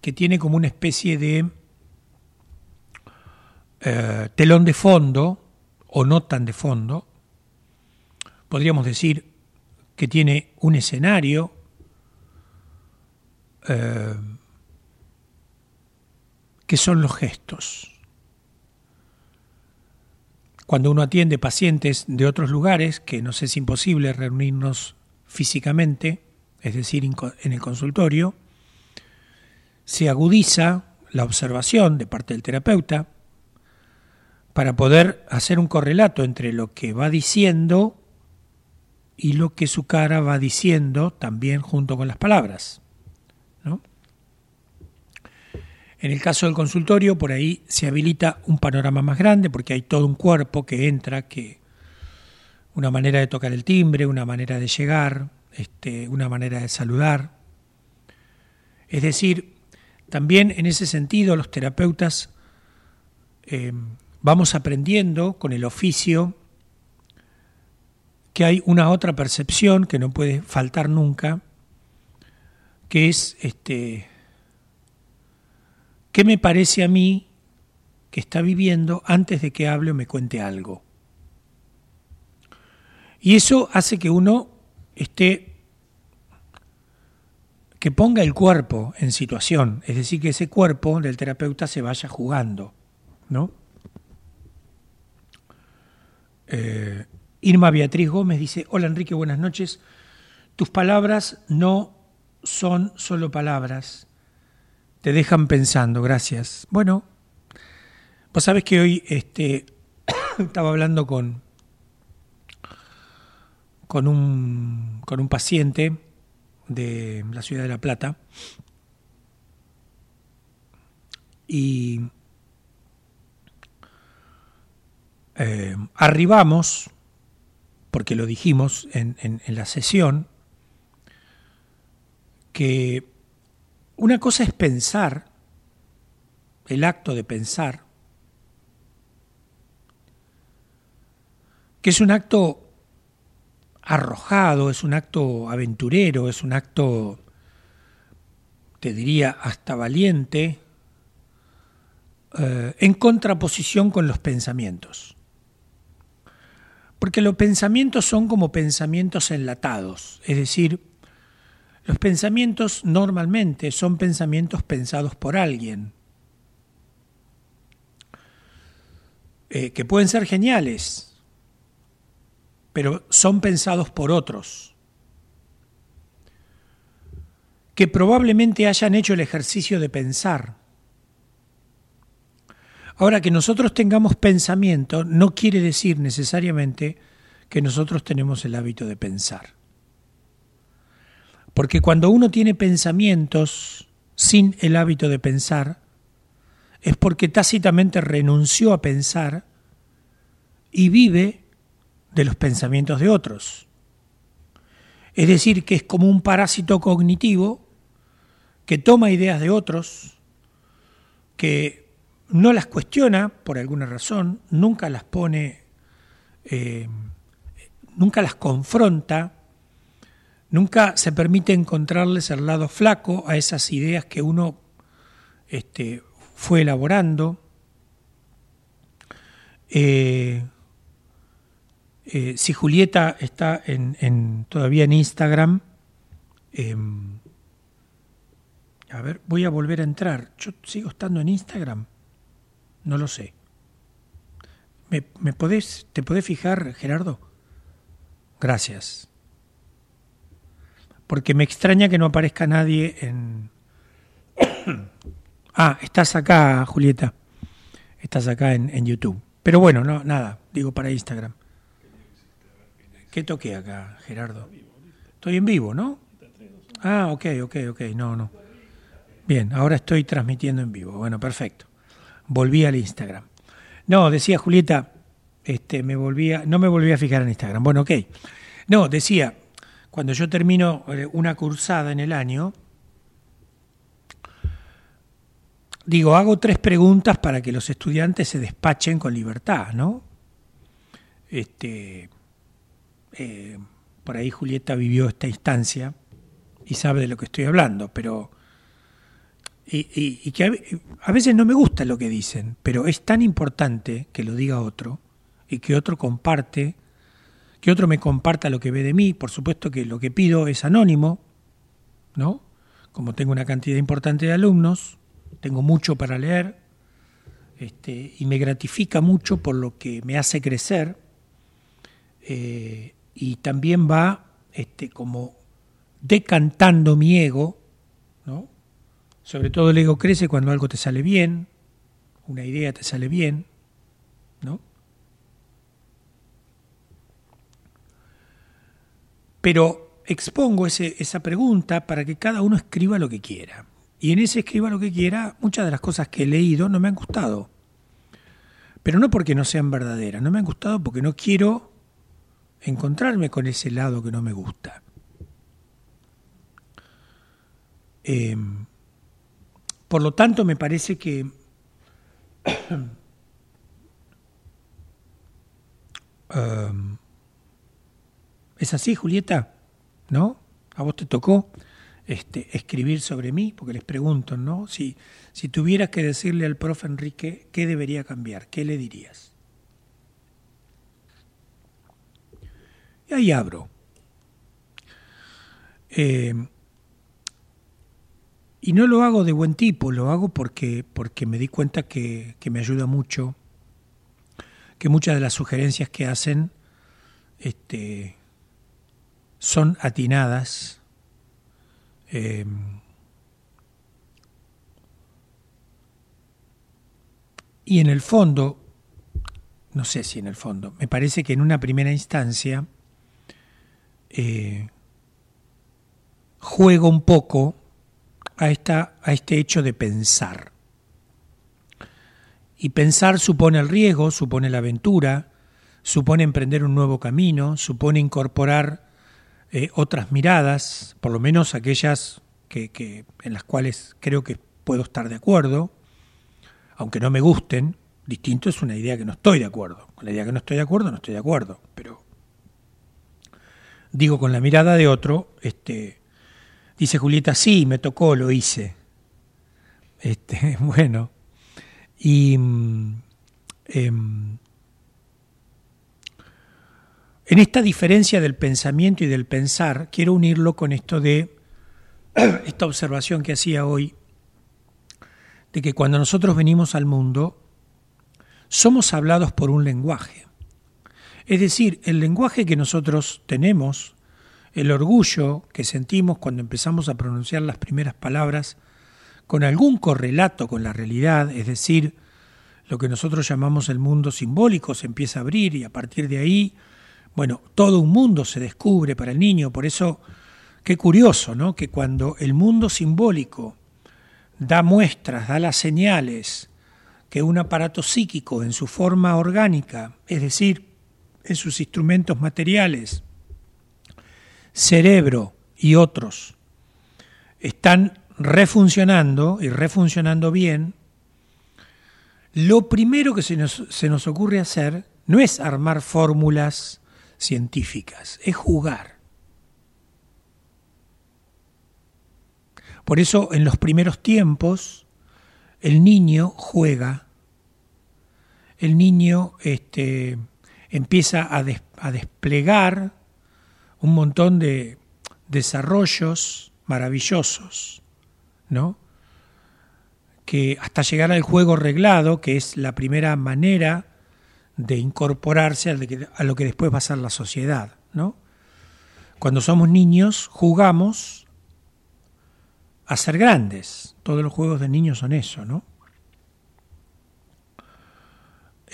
[SPEAKER 2] que tiene como una especie de eh, telón de fondo, o no tan de fondo, podríamos decir que tiene un escenario, eh, que son los gestos. Cuando uno atiende pacientes de otros lugares, que nos es imposible reunirnos físicamente, es decir, en el consultorio, se agudiza la observación de parte del terapeuta para poder hacer un correlato entre lo que va diciendo y lo que su cara va diciendo también junto con las palabras. En el caso del consultorio, por ahí se habilita un panorama más grande porque hay todo un cuerpo que entra, que una manera de tocar el timbre, una manera de llegar, este, una manera de saludar. Es decir, también en ese sentido los terapeutas eh, vamos aprendiendo con el oficio que hay una otra percepción que no puede faltar nunca, que es este qué me parece a mí que está viviendo antes de que hable o me cuente algo. Y eso hace que uno esté, que ponga el cuerpo en situación, es decir, que ese cuerpo del terapeuta se vaya jugando, ¿no? Eh, Irma Beatriz Gómez dice, hola Enrique, buenas noches. Tus palabras no son solo palabras, te dejan pensando, gracias. Bueno, vos sabes que hoy este, estaba hablando con, con un, con un paciente de la ciudad de La Plata y eh, arribamos, porque lo dijimos en la sesión, que una cosa es pensar, el acto de pensar, que es un acto arrojado, es un acto aventurero, es un acto, te diría, hasta valiente, eh, en contraposición con los pensamientos. Porque los pensamientos son como pensamientos enlatados, es decir, los pensamientos normalmente son pensamientos pensados por alguien, eh, que pueden ser geniales, pero son pensados por otros, que probablemente hayan hecho el ejercicio de pensar. Ahora, que nosotros tengamos pensamiento no quiere decir necesariamente que nosotros tenemos el hábito de pensar. Porque cuando uno tiene pensamientos sin el hábito de pensar, es porque tácitamente renunció a pensar y vive de los pensamientos de otros. Es decir, que es como un parásito cognitivo que toma ideas de otros, que no las cuestiona por alguna razón, nunca las pone, eh, nunca las confronta, nunca se permite encontrarles el lado flaco a esas ideas que uno este, fue elaborando. Eh, eh, si Julieta está en, todavía en Instagram, em, A ver, voy a volver a entrar. ¿Yo sigo estando en Instagram? No lo sé. ¿Me, me podés, ¿Te podés fijar, Gerardo? Gracias. Porque me extraña que no aparezca nadie en... ah, estás acá, Julieta. Estás acá en, en YouTube. Pero bueno, no, nada, digo para Instagram. ¿Qué toqué acá, Gerardo? Estoy en vivo, ¿no? Ah, ok, ok, ok, no, no. Bien, ahora estoy transmitiendo en vivo. Bueno, perfecto. Volví al Instagram. No, decía Julieta, este, me volvía, no me volví a fijar en Instagram. Bueno, ok. No, decía, cuando yo termino eh, una cursada en el año, digo, hago tres preguntas para que los estudiantes se despachen con libertad, ¿no? Este, eh, por ahí Julieta vivió esta instancia y sabe de lo que estoy hablando, pero... Y, que a, a, veces no me gusta lo que dicen, pero es tan importante que lo diga otro y que otro comparte, que otro me comparta lo que ve de mí. Por supuesto que lo que pido es anónimo, ¿no? Como tengo una cantidad importante de alumnos, tengo mucho para leer este, y me gratifica mucho por lo que me hace crecer. Eh, y también va este, como decantando mi ego, ¿no? Sobre todo el ego crece cuando algo te sale bien, una idea te sale bien, ¿no? Pero expongo esa pregunta para que cada uno escriba lo que quiera. Y en ese escriba lo que quiera, muchas de las cosas que he leído no me han gustado. Pero no porque no sean verdaderas, no me han gustado porque no quiero encontrarme con ese lado que no me gusta. Em, por lo tanto, me parece que em, es así, Julieta, ¿no? A vos te tocó este, escribir sobre mí, porque les pregunto, ¿no? Si, si tuvieras que decirle al profe Enrique qué debería cambiar, ¿qué le dirías? ahí abro. Eh, y no lo hago de buen tipo, lo hago porque, porque me di cuenta que, me ayuda mucho, que muchas de las sugerencias que hacen este, son atinadas. Eh, y en el fondo, no sé si en el fondo, me parece que en una primera instancia, eh, juego un poco a, esta, a este hecho de pensar. Y pensar supone el riesgo, supone la aventura, supone emprender un nuevo camino, supone incorporar eh, otras miradas, por lo menos aquellas que, en las cuales creo que puedo estar de acuerdo, aunque no me gusten. Distinto es una idea que no estoy de acuerdo. Con la idea que no estoy de acuerdo, no estoy de acuerdo. Pero digo con la mirada de otro, este, dice Julieta, sí, me tocó, lo hice. Este, bueno, y mm, em, en esta diferencia del pensamiento y del pensar, quiero unirlo con esto de esta observación que hacía hoy, de que cuando nosotros venimos al mundo, somos hablados por un lenguaje. Es decir, el lenguaje que nosotros tenemos, el orgullo que sentimos cuando empezamos a pronunciar las primeras palabras con algún correlato con la realidad, es decir, lo que nosotros llamamos el mundo simbólico se empieza a abrir y a partir de ahí, bueno, todo un mundo se descubre para el niño, por eso qué curioso, ¿no? Que cuando el mundo simbólico da muestras, da las señales que un aparato psíquico en su forma orgánica, es decir, en sus instrumentos materiales, cerebro y otros, están refuncionando y refuncionando bien, lo primero que se nos, se nos ocurre hacer no es armar fórmulas científicas, es jugar. Por eso en los primeros tiempos el niño juega, el niño este, empieza a, desplegar un montón de desarrollos maravillosos, ¿no? que hasta llegar al juego reglado, que es la primera manera de incorporarse a lo que después va a ser la sociedad, ¿no? Cuando somos niños jugamos a ser grandes. Todos los juegos de niños son eso, ¿no?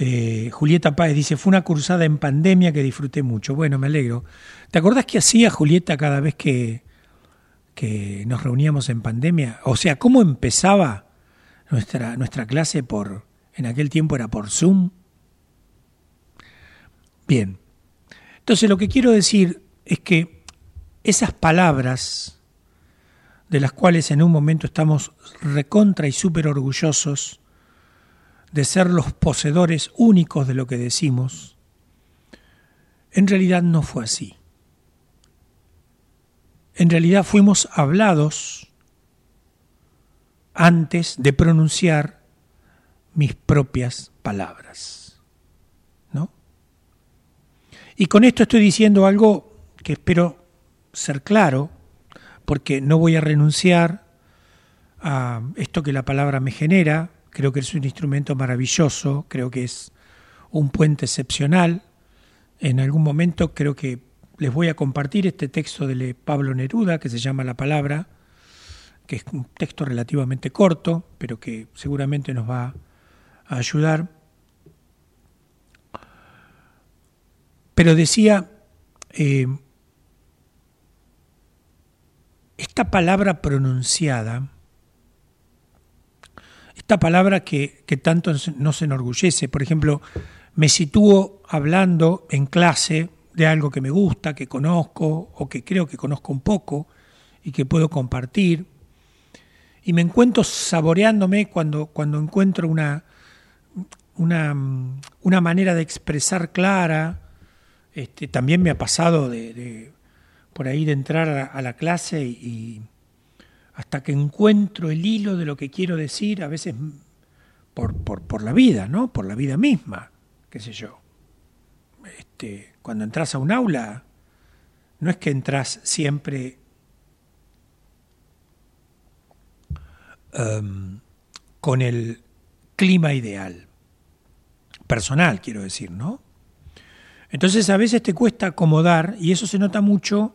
[SPEAKER 2] Eh, Julieta Páez dice, fue una cursada en pandemia que disfruté mucho. Bueno, me alegro. ¿Te acordás qué hacía Julieta cada vez que, que nos reuníamos en pandemia? O sea, ¿cómo empezaba nuestra, nuestra clase por, en aquel tiempo era por Zoom? Bien. Entonces lo que quiero decir es que esas palabras de las cuales en un momento estamos recontra y súper orgullosos, de ser los poseedores únicos de lo que decimos, en realidad no fue así. En realidad fuimos hablados antes de pronunciar mis propias palabras. ¿No? Y con esto estoy diciendo algo que espero ser claro, porque no voy a renunciar a esto que la palabra me genera, Creo que es un instrumento maravilloso, creo que es un puente excepcional. En algún momento creo que les voy a compartir este texto de Pablo Neruda que se llama La Palabra, que es un texto relativamente corto, pero que seguramente nos va a ayudar. Pero decía, eh, esta palabra pronunciada, esta palabra que, tanto nos enorgullece. Por ejemplo, me sitúo hablando en clase de algo que me gusta, que conozco o que creo que conozco un poco y que puedo compartir. Y me encuentro saboreándome cuando, cuando encuentro una, una, una manera de expresar clara. Este, también me ha pasado de, por ahí de entrar a, la clase y hasta que encuentro el hilo de lo que quiero decir, a veces por, por, la vida, ¿no? Por la vida misma, qué sé yo. Este, cuando entras a un aula, no es que entras siempre um, con el clima ideal, personal, quiero decir, ¿no? Entonces a veces te cuesta acomodar, y eso se nota mucho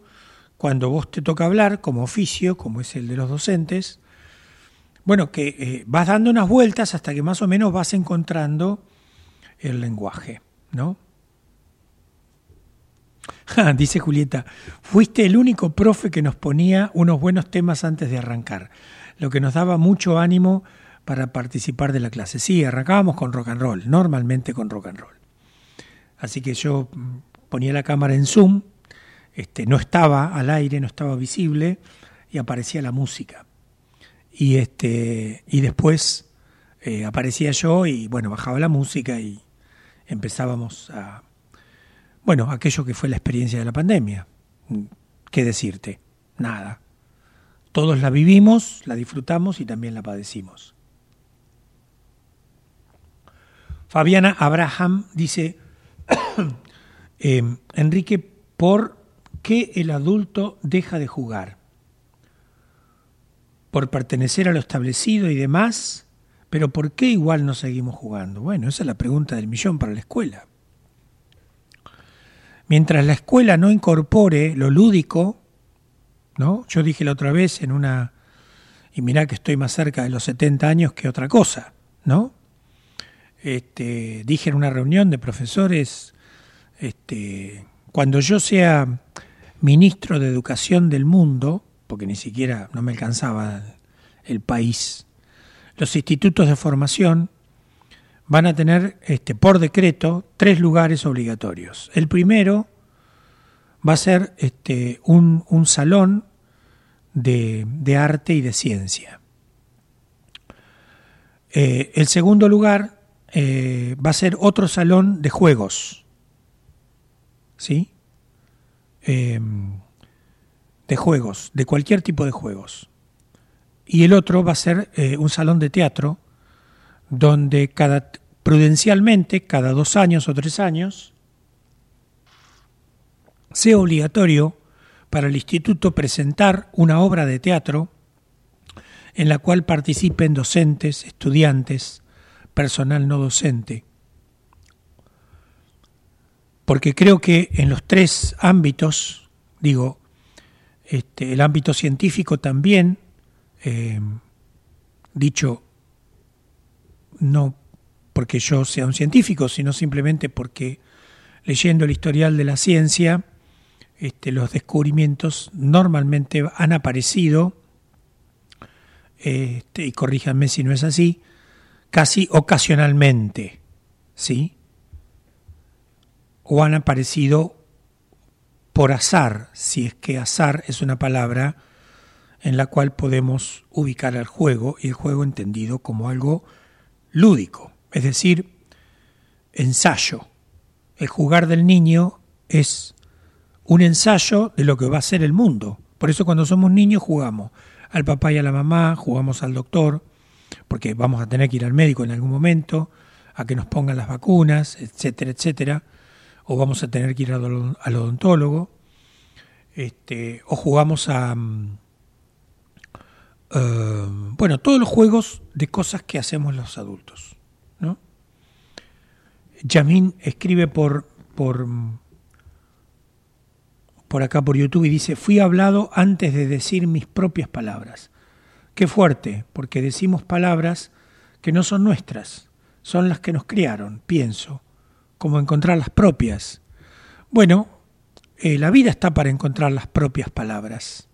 [SPEAKER 2] cuando vos te toca hablar como oficio, como es el de los docentes, bueno, que eh, vas dando unas vueltas hasta que más o menos vas encontrando el lenguaje, ¿no? dice Julieta, fuiste el único profe que nos ponía unos buenos temas antes de arrancar, lo que nos daba mucho ánimo para participar de la clase. Sí, arrancábamos con rock and roll, normalmente con rock and roll. Así que yo ponía la cámara en Zoom este, no estaba al aire, no estaba visible y aparecía la música. Y, este, y después eh, aparecía yo y bueno, bajaba la música y empezábamos a, bueno, aquello que fue la experiencia de la pandemia. ¿Qué decirte? Nada. Todos la vivimos, la disfrutamos y también la padecimos. Fabiana Abraham dice, eh, Enrique, por qué el adulto deja de jugar? ¿Por pertenecer a lo establecido y demás? Pero ¿por qué igual no seguimos jugando? Bueno, esa es la pregunta del millón para la escuela. Mientras la escuela no incorpore lo lúdico, ¿no? Yo dije la otra vez en una y mirá que estoy más cerca de los 70 años que otra cosa, ¿no? Este, dije en una reunión de profesores, este, cuando yo sea ministro de Educación del mundo, porque ni siquiera no me alcanzaba el país, los institutos de formación van a tener este, por decreto tres lugares obligatorios. El primero va a ser este, un, salón de, arte y de ciencia. Eh, el segundo lugar eh, va a ser otro salón de juegos. ¿Sí? Em, de juegos, de cualquier tipo de juegos. Y el otro va a ser eh, un salón de teatro donde cada prudencialmente, cada dos años o tres años, sea obligatorio para el instituto presentar una obra de teatro en la cual participen docentes, estudiantes, personal no docente. Porque creo que en los tres ámbitos, digo, este, el ámbito científico también, eh, dicho no porque yo sea un científico, sino simplemente porque leyendo el historial de la ciencia, este, los descubrimientos normalmente han aparecido, este, y corríjanme si no es así, casi ocasionalmente, ¿sí? O han aparecido por azar, si es que azar es una palabra en la cual podemos ubicar al juego y el juego entendido como algo lúdico, es decir, ensayo. El jugar del niño es un ensayo de lo que va a ser el mundo. Por eso cuando somos niños jugamos al papá y a la mamá, jugamos al doctor, porque vamos a tener que ir al médico en algún momento, a que nos pongan las vacunas, etcétera, etcétera, o vamos a tener que ir al, odontólogo, este, o jugamos a, mm, eh, bueno, todos los juegos de cosas que hacemos los adultos. ¿no? Yamin escribe por, por, por acá por YouTube y dice, fui hablado antes de decir mis propias palabras. Qué fuerte, porque decimos palabras que no son nuestras, son las que nos criaron, pienso, como encontrar las propias. Bueno, eh, la vida está para encontrar las propias palabras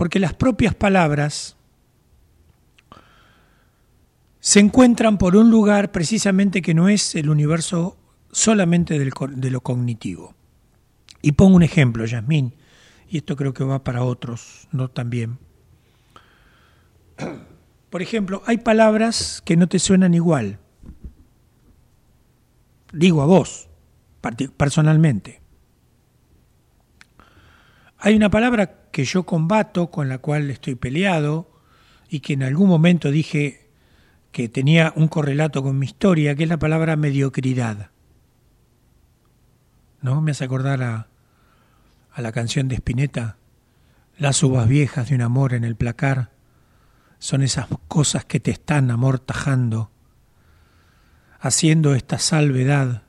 [SPEAKER 2] porque las propias palabras se encuentran por un lugar precisamente que no es el universo solamente de lo cognitivo. Y pongo un ejemplo, Yasmín, y esto creo que va para otros, no también. Por ejemplo, hay palabras que no te suenan igual. Digo a vos, personalmente. Hay una palabra que yo combato, con la cual estoy peleado, y que en algún momento dije que tenía un correlato con mi historia, que es la palabra mediocridad. ¿No? Me hace acordar a, a la canción de Spinetta, Las uvas viejas de un amor en el placar, son esas cosas que te están amortajando. Haciendo esta salvedad,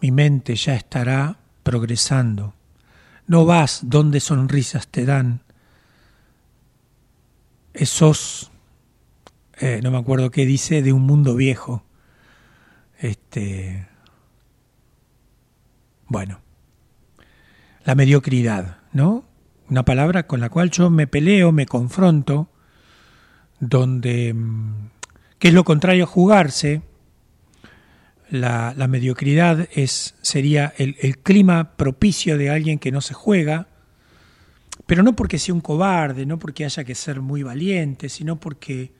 [SPEAKER 2] mi mente ya estará progresando. No vas donde sonrisas te dan esos, eh, no me acuerdo qué dice, de un mundo viejo. Este, bueno, la mediocridad, ¿no? Una palabra con la cual yo me peleo, me confronto, donde, mm, ¿qué es lo contrario a jugarse? La, mediocridad es, sería el, el, clima propicio de alguien que no se juega, pero no porque sea un cobarde, no porque haya que ser muy valiente, sino porque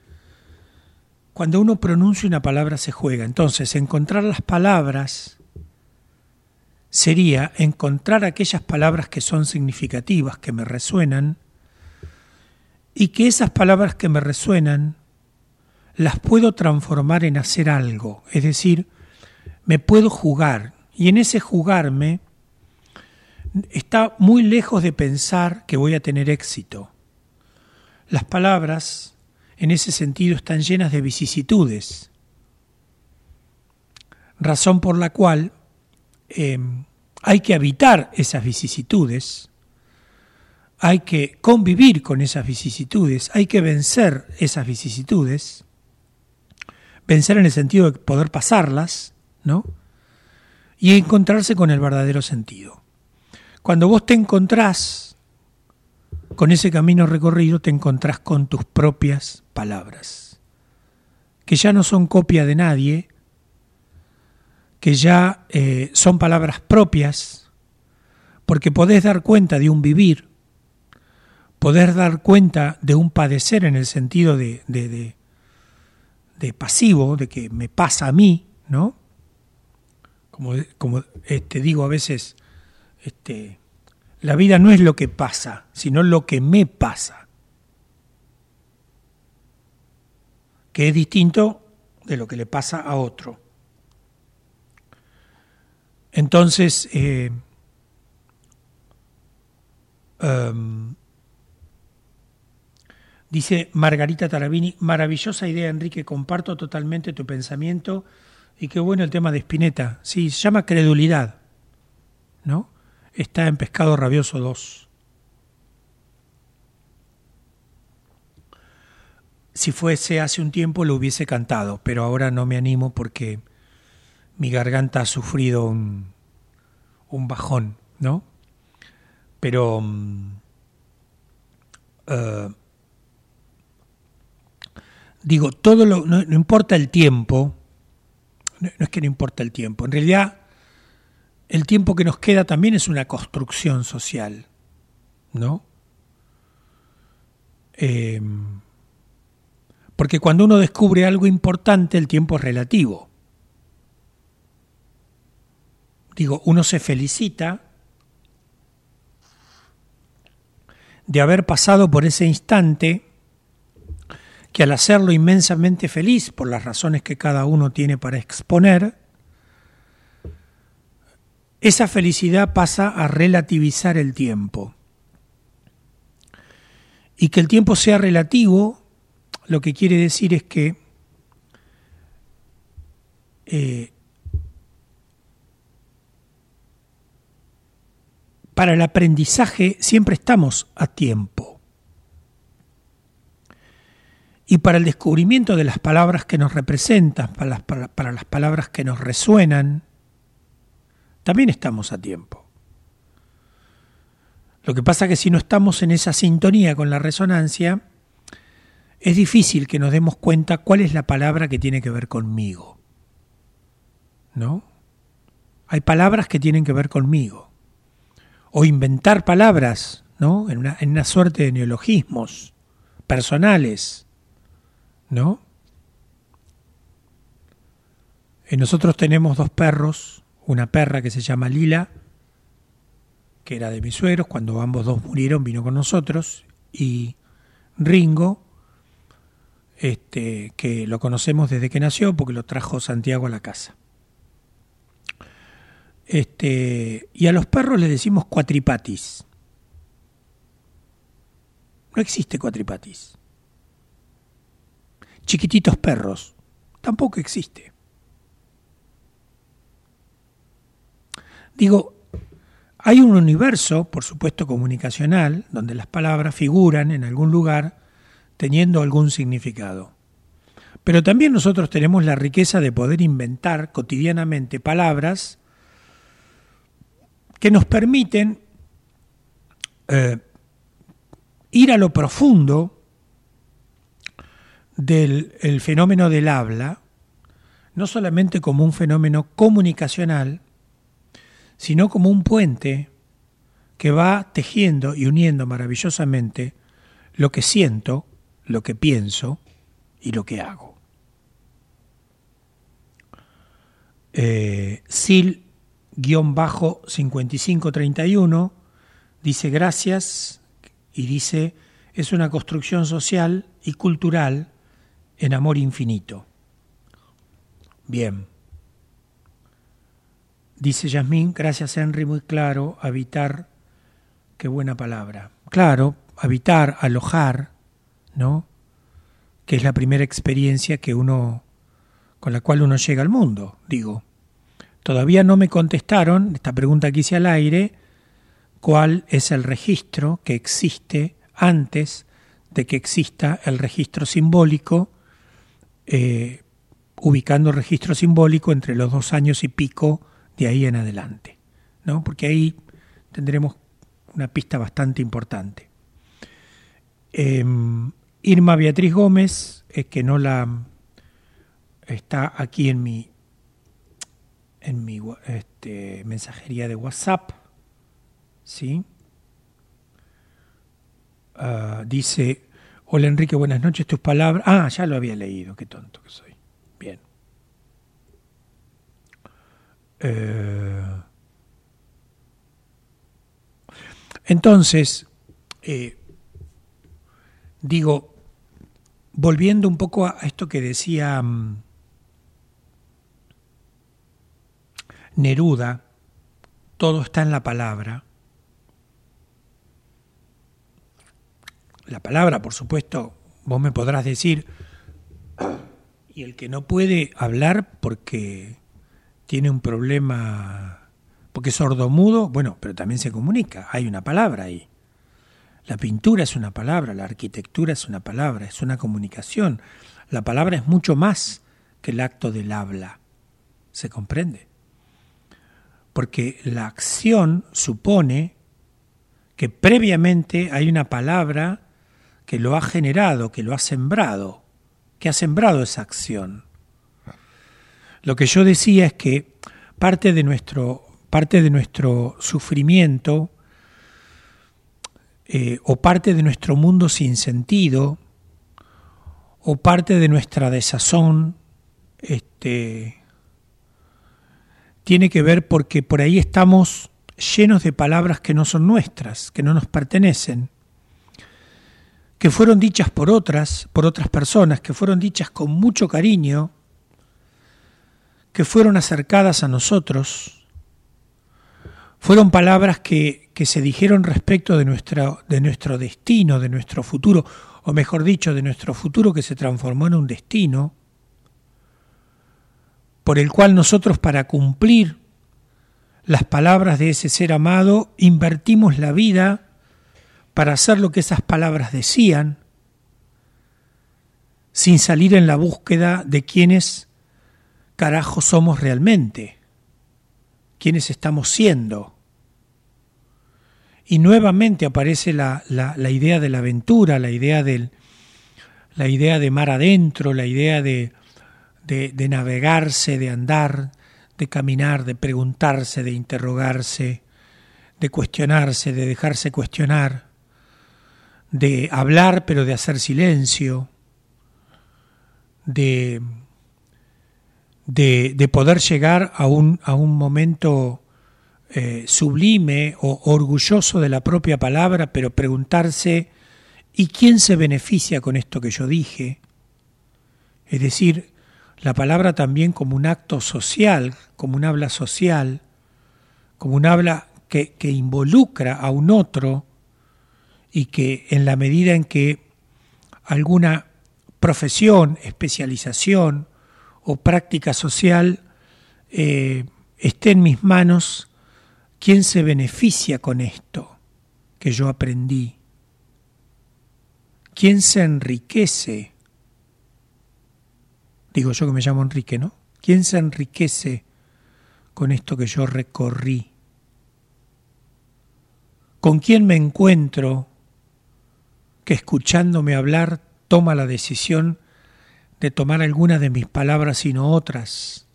[SPEAKER 2] cuando uno pronuncia una palabra se juega. Entonces, encontrar las palabras sería encontrar aquellas palabras que son significativas, que me resuenan, y que esas palabras que me resuenan las puedo transformar en hacer algo, es decir, me puedo jugar. Y en ese jugarme está muy lejos de pensar que voy a tener éxito. Las palabras, en ese sentido, están llenas de vicisitudes, razón por la cual em, hay que habitar esas vicisitudes, hay que convivir con esas vicisitudes, hay que vencer esas vicisitudes, vencer en el sentido de poder pasarlas, Y encontrarse con el verdadero sentido. Cuando vos te encontrás con ese camino recorrido, te encontrás con tus propias palabras, que ya no son copia de nadie, que ya eh, son palabras propias, porque podés dar cuenta de un vivir, podés dar cuenta de un padecer en el sentido de, de, de pasivo, de que me pasa a mí, ¿no? Como, este, digo a veces, este, la vida no es lo que pasa, sino lo que me pasa. Que es distinto de lo que le pasa a otro. Entonces, eh, em, Dice Margarita Tarabini, maravillosa idea Enrique, comparto totalmente tu pensamiento y qué bueno el tema de Spinetta. Sí, se llama credulidad, ¿no? Está en Pescado Rabioso 2. Si fuese hace un tiempo lo hubiese cantado, pero ahora no me animo porque mi garganta ha sufrido un, un bajón, ¿no? Pero mm, eh, digo, todo lo, no, importa el tiempo, no, es que no importa el tiempo, en realidad el tiempo que nos queda también es una construcción social, ¿no? Eh, porque cuando uno descubre algo importante, el tiempo es relativo. Digo, uno se felicita de haber pasado por ese instante que al hacerlo inmensamente feliz por las razones que cada uno tiene para exponer, esa felicidad pasa a relativizar el tiempo. Y que el tiempo sea relativo, lo que quiere decir es que eh, para el aprendizaje siempre estamos a tiempo. Y para el descubrimiento de las palabras que nos representan, para las, para, las palabras que nos resuenan, también estamos a tiempo. Lo que pasa es que si no estamos en esa sintonía con la resonancia, es difícil que nos demos cuenta cuál es la palabra que tiene que ver conmigo. ¿No? Hay palabras que tienen que ver conmigo o inventar palabras, ¿no? En una, en una suerte de neologismos personales, ¿no? Eh, nosotros tenemos dos perros, una perra que se llama Lila, que era de mis suegros, cuando ambos dos murieron vino con nosotros, y Ringo, este, que lo conocemos desde que nació porque lo trajo Santiago a la casa. Este, y a los perros les decimos cuatripatis. No existe cuatripatis. Chiquititos perros, tampoco existe. Digo, hay un universo, por supuesto comunicacional, donde las palabras figuran en algún lugar teniendo algún significado. Pero también nosotros tenemos la riqueza de poder inventar cotidianamente palabras que nos permiten eh, ir a lo profundo del fenómeno del habla, no solamente como un fenómeno comunicacional, sino como un puente que va tejiendo y uniendo maravillosamente lo que siento, lo que pienso y lo que hago. Eh, Sil 5531 dice gracias y dice es una construcción social y cultural en amor infinito. Bien. Dice Yasmín, gracias Henry, muy claro, habitar, qué buena palabra. Claro, habitar, alojar, ¿no? Que es la primera experiencia que uno, con la cual uno llega al mundo, digo. Todavía no me contestaron, esta pregunta que hice al aire, cuál es el registro que existe antes de que exista el registro simbólico, eh, ubicando registro simbólico entre los dos años y pico de ahí en adelante, ¿no? porque ahí tendremos una pista bastante importante. Em, Irma Beatriz Gómez, es que no la está aquí en mi en mi este, mensajería de WhatsApp, ¿sí? Ah, dice, hola Enrique, buenas noches, tus palabras... Ah, ya lo había leído, qué tonto que soy. Bien. Eh, entonces, eh, digo, volviendo un poco a esto que decía... Mm, Neruda, todo está en la palabra. La palabra, por supuesto, vos me podrás decir, y el que no puede hablar porque tiene un problema, porque es sordomudo, bueno, pero también se comunica, hay una palabra ahí. La pintura es una palabra, la arquitectura es una palabra, es una comunicación. La palabra es mucho más que el acto del habla. ¿Se comprende? Porque la acción supone que previamente hay una palabra que lo ha generado, que lo ha sembrado, que ha sembrado esa acción. Lo que yo decía es que parte de nuestro, parte de nuestro sufrimiento eh, o parte de nuestro mundo sin sentido, o parte de nuestra desazón, este, tiene que ver porque por ahí estamos llenos de palabras que no son nuestras, que no nos pertenecen, que fueron dichas por otras, por otras personas, que fueron dichas con mucho cariño, que fueron acercadas a nosotros, fueron palabras que, que se dijeron respecto de, de nuestro destino, de nuestro futuro, o mejor dicho, de nuestro futuro que se transformó en un destino, por el cual nosotros para cumplir las palabras de ese ser amado invertimos la vida para hacer lo que esas palabras decían, sin salir en la búsqueda de quiénes carajo somos realmente quiénes estamos siendo. Y nuevamente aparece la, la, idea de la aventura, la idea, del, la idea de mar adentro, la idea de, de, de navegarse, de andar, de caminar, de preguntarse, de interrogarse, de cuestionarse, de dejarse cuestionar, de hablar pero de hacer silencio, de de, poder llegar a un, a un momento eh, sublime o orgulloso de la propia palabra, pero preguntarse, ¿y quién se beneficia con esto que yo dije? Es decir, la palabra también como un acto social, como un habla social, como un habla que, que involucra a un otro y que en la medida en que alguna profesión, especialización, o práctica social eh, esté en mis manos, ¿quién se beneficia con esto que yo aprendí? ¿Quién se enriquece? Digo yo que me llamo Enrique, ¿no? ¿Quién se enriquece con esto que yo recorrí? ¿Con quién me encuentro que escuchándome hablar toma la decisión de tomar algunas de mis palabras sino otras.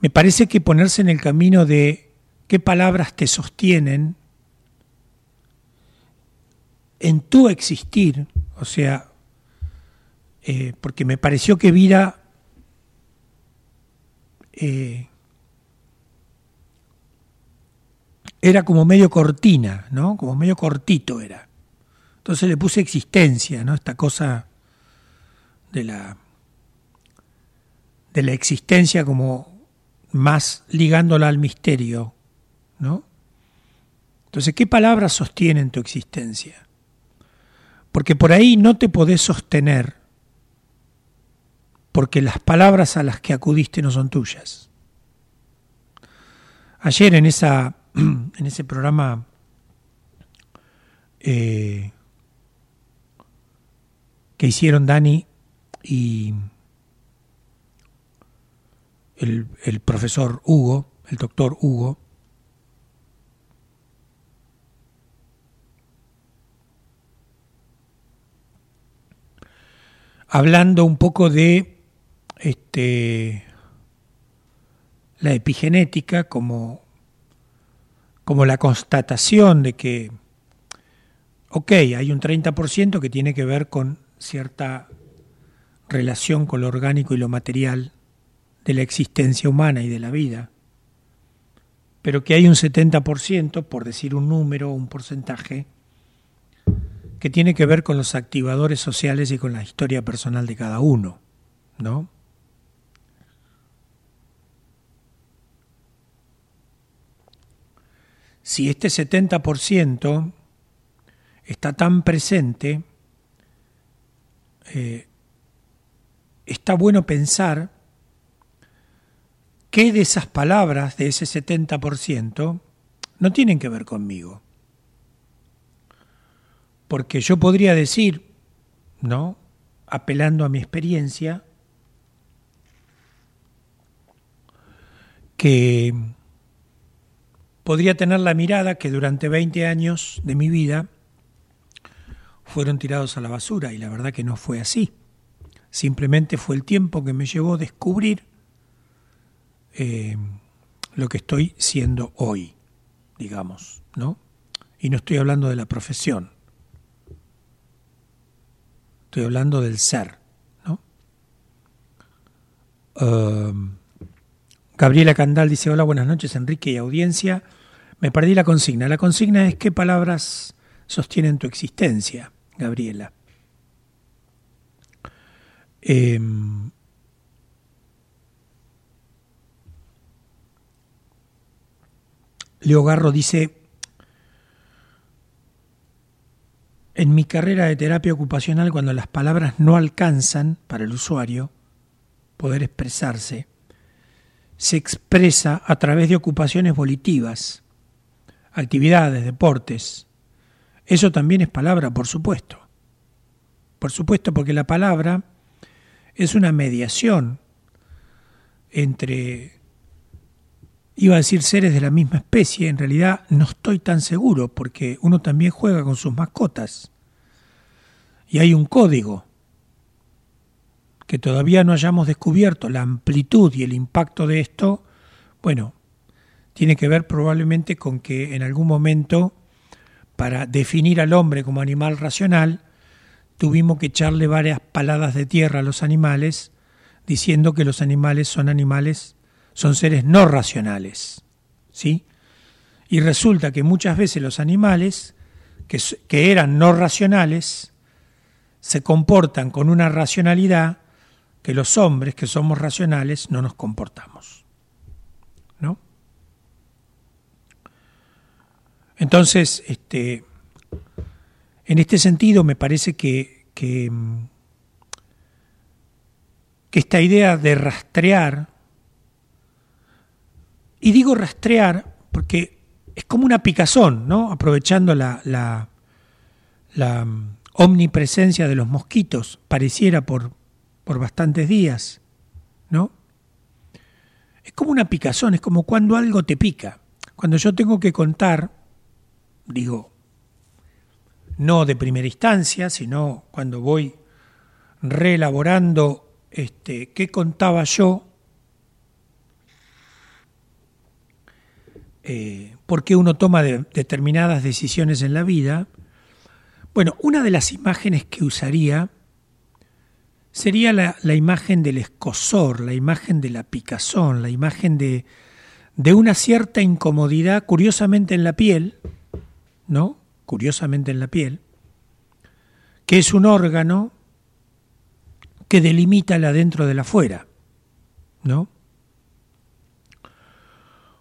[SPEAKER 2] Me parece que ponerse en el camino de qué palabras te sostienen en tu existir, o sea, eh, porque me pareció que vida eh, era como medio cortina, ¿no? Como medio cortito era. Entonces le puse existencia, ¿no? Esta cosa de la de la existencia como más ligándola al misterio, ¿no? Entonces, ¿qué palabras sostienen tu existencia? Porque por ahí no te podés sostener porque las palabras a las que acudiste no son tuyas. Ayer en, esa, en ese programa eh, que hicieron Dani y el, el profesor Hugo, el doctor Hugo, hablando un poco de este, la epigenética como, como la constatación de que, ok, hay un 30% que tiene que ver con cierta relación con lo orgánico y lo material de la existencia humana y de la vida, pero que hay un 70%, por decir un número un porcentaje, que tiene que ver con los activadores sociales y con la historia personal de cada uno, ¿no? Si este 70% está tan presente, eh, está bueno pensar qué de esas palabras, de ese 70%, no tienen que ver conmigo. Porque yo podría decir, ¿no? Apelando a mi experiencia, que podría tener la mirada que durante 20 años de mi vida fueron tirados a la basura y la verdad que no fue así. Simplemente fue el tiempo que me llevó a descubrir eh, lo que estoy siendo hoy, digamos, ¿no? Y no estoy hablando de la profesión, estoy hablando del ser, ¿no? Um, Gabriela Candal dice, hola, buenas noches Enrique y audiencia. Me perdí la consigna. La consigna es qué palabras sostienen tu existencia, Gabriela. Em, Leo Garro dice, en mi carrera de terapia ocupacional, cuando las palabras no alcanzan para el usuario poder expresarse, se expresa a través de ocupaciones volitivas, actividades, deportes. Eso también es palabra, por supuesto. Por supuesto, porque la palabra es una mediación entre, iba a decir seres de la misma especie, en realidad no estoy tan seguro, porque uno también juega con sus mascotas. Y hay un código que todavía no hayamos descubierto la amplitud y el impacto de esto, bueno, tiene que ver probablemente con que en algún momento, para definir al hombre como animal racional, tuvimos que echarle varias paladas de tierra a los animales, diciendo que los animales son animales, son seres no racionales. ¿Sí? Y resulta que muchas veces los animales, que, que eran no racionales, se comportan con una racionalidad que los hombres que somos racionales no nos comportamos. ¿No? Entonces, este, en este sentido me parece que, que, esta idea de rastrear, y digo rastrear porque es como una picazón, ¿no? aprovechando la, la, la omnipresencia de los mosquitos, pareciera por, por bastantes días, ¿no? Es como una picazón, es como cuando algo te pica. Cuando yo tengo que contar, digo, no de primera instancia, sino cuando voy reelaborando este, qué contaba yo, eh, por qué uno toma determinadas decisiones en la vida. Bueno, una de las imágenes que usaría sería la, imagen del escosor, la imagen de la picazón, la imagen de, de una cierta incomodidad, curiosamente en la piel, ¿no? Curiosamente en la piel, que es un órgano que delimita el adentro del afuera, ¿no?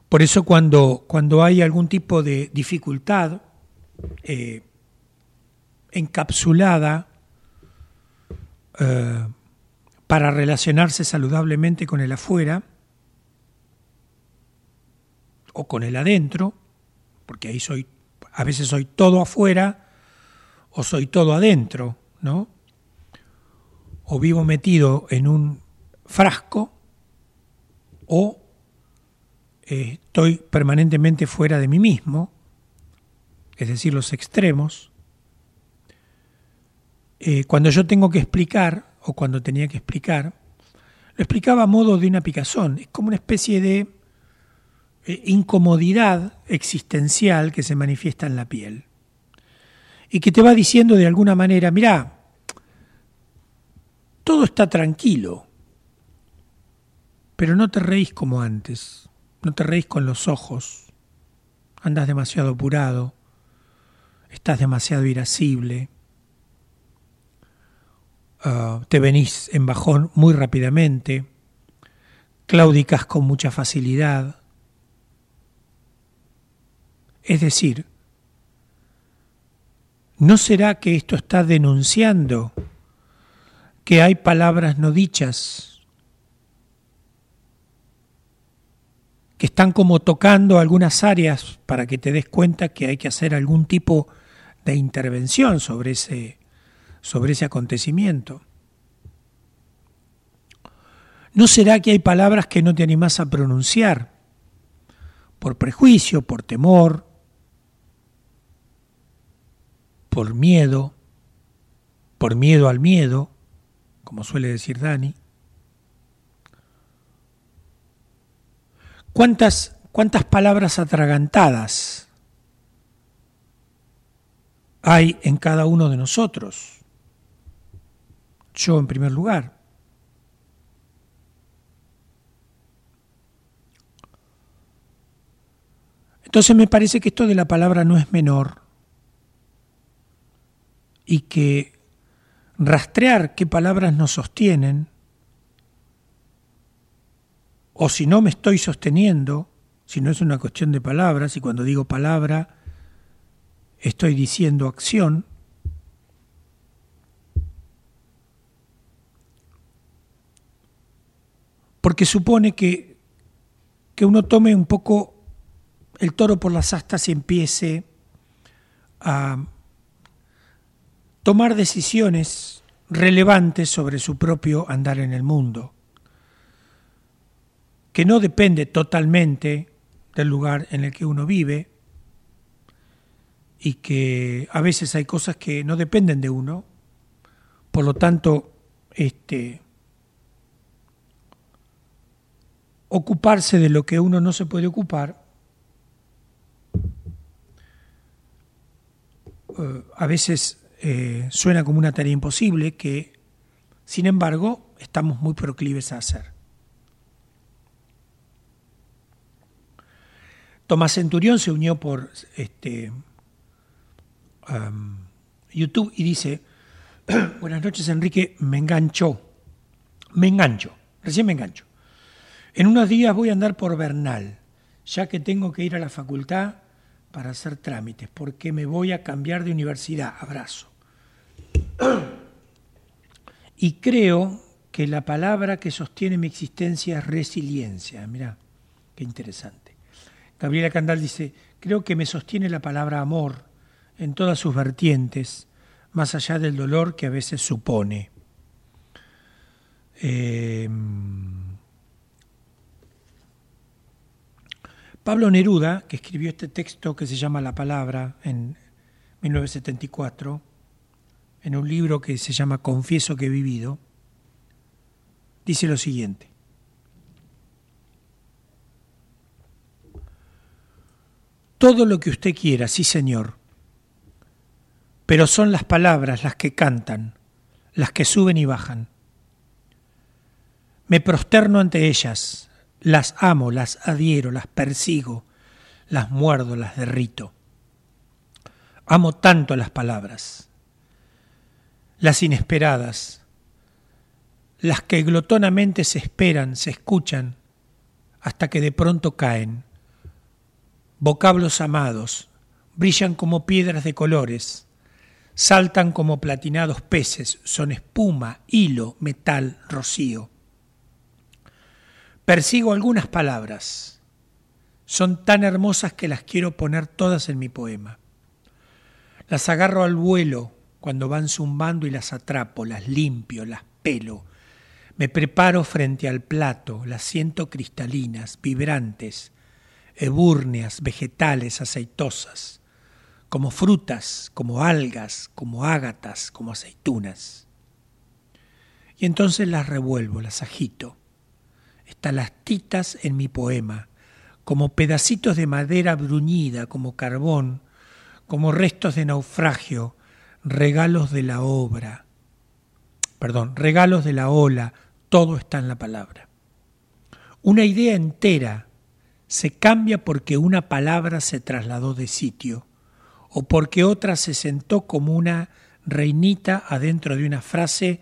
[SPEAKER 2] Por eso cuando, cuando hay algún tipo de dificultad eh, encapsulada eh, para relacionarse saludablemente con el afuera o con el adentro, porque ahí soy, a veces soy todo afuera o soy todo adentro, ¿no? O vivo metido en un frasco o eh, estoy permanentemente fuera de mí mismo, es decir, los extremos, eh, cuando yo tengo que explicar, o cuando tenía que explicar, lo explicaba a modo de una picazón. Es como una especie de eh, incomodidad existencial que se manifiesta en la piel. Y que te va diciendo de alguna manera, mirá, todo está tranquilo, pero no te reís como antes, no te reís con los ojos, andas demasiado apurado, estás demasiado irascible, Ah, te venís en bajón muy rápidamente, claudicas con mucha facilidad. Es decir, ¿No será que esto está denunciando que hay palabras no dichas, que están como tocando algunas áreas para que te des cuenta que hay que hacer algún tipo de intervención sobre ese, sobre ese acontecimiento? ¿No será que hay palabras que no te animás a pronunciar por prejuicio, por temor, por miedo, por miedo al miedo, como suele decir Dani? ¿Cuántas, cuántas palabras atragantadas hay en cada uno de nosotros? Yo en primer lugar. Entonces me parece que esto de la palabra no es menor y que rastrear qué palabras nos sostienen, o si no me estoy sosteniendo, si no es una cuestión de palabras, y cuando digo palabra estoy diciendo acción, porque supone que, que uno tome un poco el toro por las astas y empiece a tomar decisiones relevantes sobre su propio andar en el mundo, que no depende totalmente del lugar en el que uno vive y que a veces hay cosas que no dependen de uno, por lo tanto, este, ocuparse de lo que uno no se puede ocupar eh, a veces eh, suena como una tarea imposible que, sin embargo, estamos muy proclives a hacer. Tomás Centurión se unió por este, YouTube y dice, buenas noches Enrique, me enganchó, me engancho, recién me engancho. En unos días voy a andar por Bernal, ya que tengo que ir a la facultad para hacer trámites, porque me voy a cambiar de universidad. Abrazo. Y creo que la palabra que sostiene mi existencia es resiliencia. Mirá, qué interesante. Gabriela Candal dice, creo que me sostiene la palabra amor en todas sus vertientes, más allá del dolor que a veces supone. Em, Pablo Neruda, que escribió este texto que se llama La Palabra en 1974, en un libro que se llama Confieso que he vivido, dice lo siguiente. Todo lo que usted quiera, sí señor, pero son las palabras las que cantan, las que suben y bajan. Me prosterno ante ellas, las amo, las adhiero, las persigo, las muerdo, las derrito. Amo tanto las palabras las inesperadas, las que glotonamente se esperan, se escuchan, hasta que de pronto caen. Vocablos amados, brillan como piedras de colores, saltan como platinados peces, son espuma, hilo, metal, rocío. Persigo algunas palabras, son tan hermosas que las quiero poner todas en mi poema. Las agarro al vuelo, cuando van zumbando y las atrapo, las limpio, las pelo. Me preparo frente al plato, las siento cristalinas, vibrantes, ebúrneas, vegetales, aceitosas, como frutas, como algas, como ágatas, como aceitunas. Y entonces las revuelvo, las agito. Están las titas en mi poema, como pedacitos de madera bruñida, como carbón, como restos de naufragio, regalos de la obra, perdón, regalos de la ola, todo está en la palabra. Una idea entera se cambia porque una palabra se trasladó de sitio o porque otra se sentó como una reinita adentro de una frase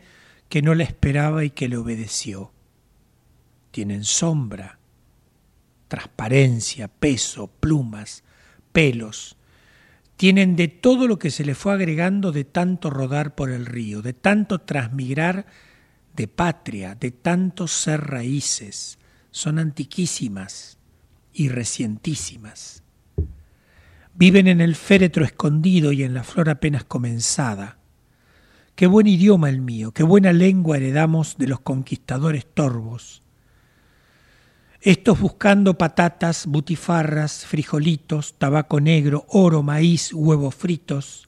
[SPEAKER 2] que no la esperaba y que le obedeció. Tienen sombra, transparencia, peso, plumas, pelos, tienen de todo lo que se le fue agregando de tanto rodar por el río, de tanto transmigrar de patria, de tanto ser raíces. Son antiquísimas y recientísimas. Viven en el féretro escondido y en la flor apenas comenzada. Qué buen idioma el mío, qué buena lengua heredamos de los conquistadores torvos estos buscando patatas, butifarras, frijolitos, tabaco negro, oro, maíz, huevos fritos,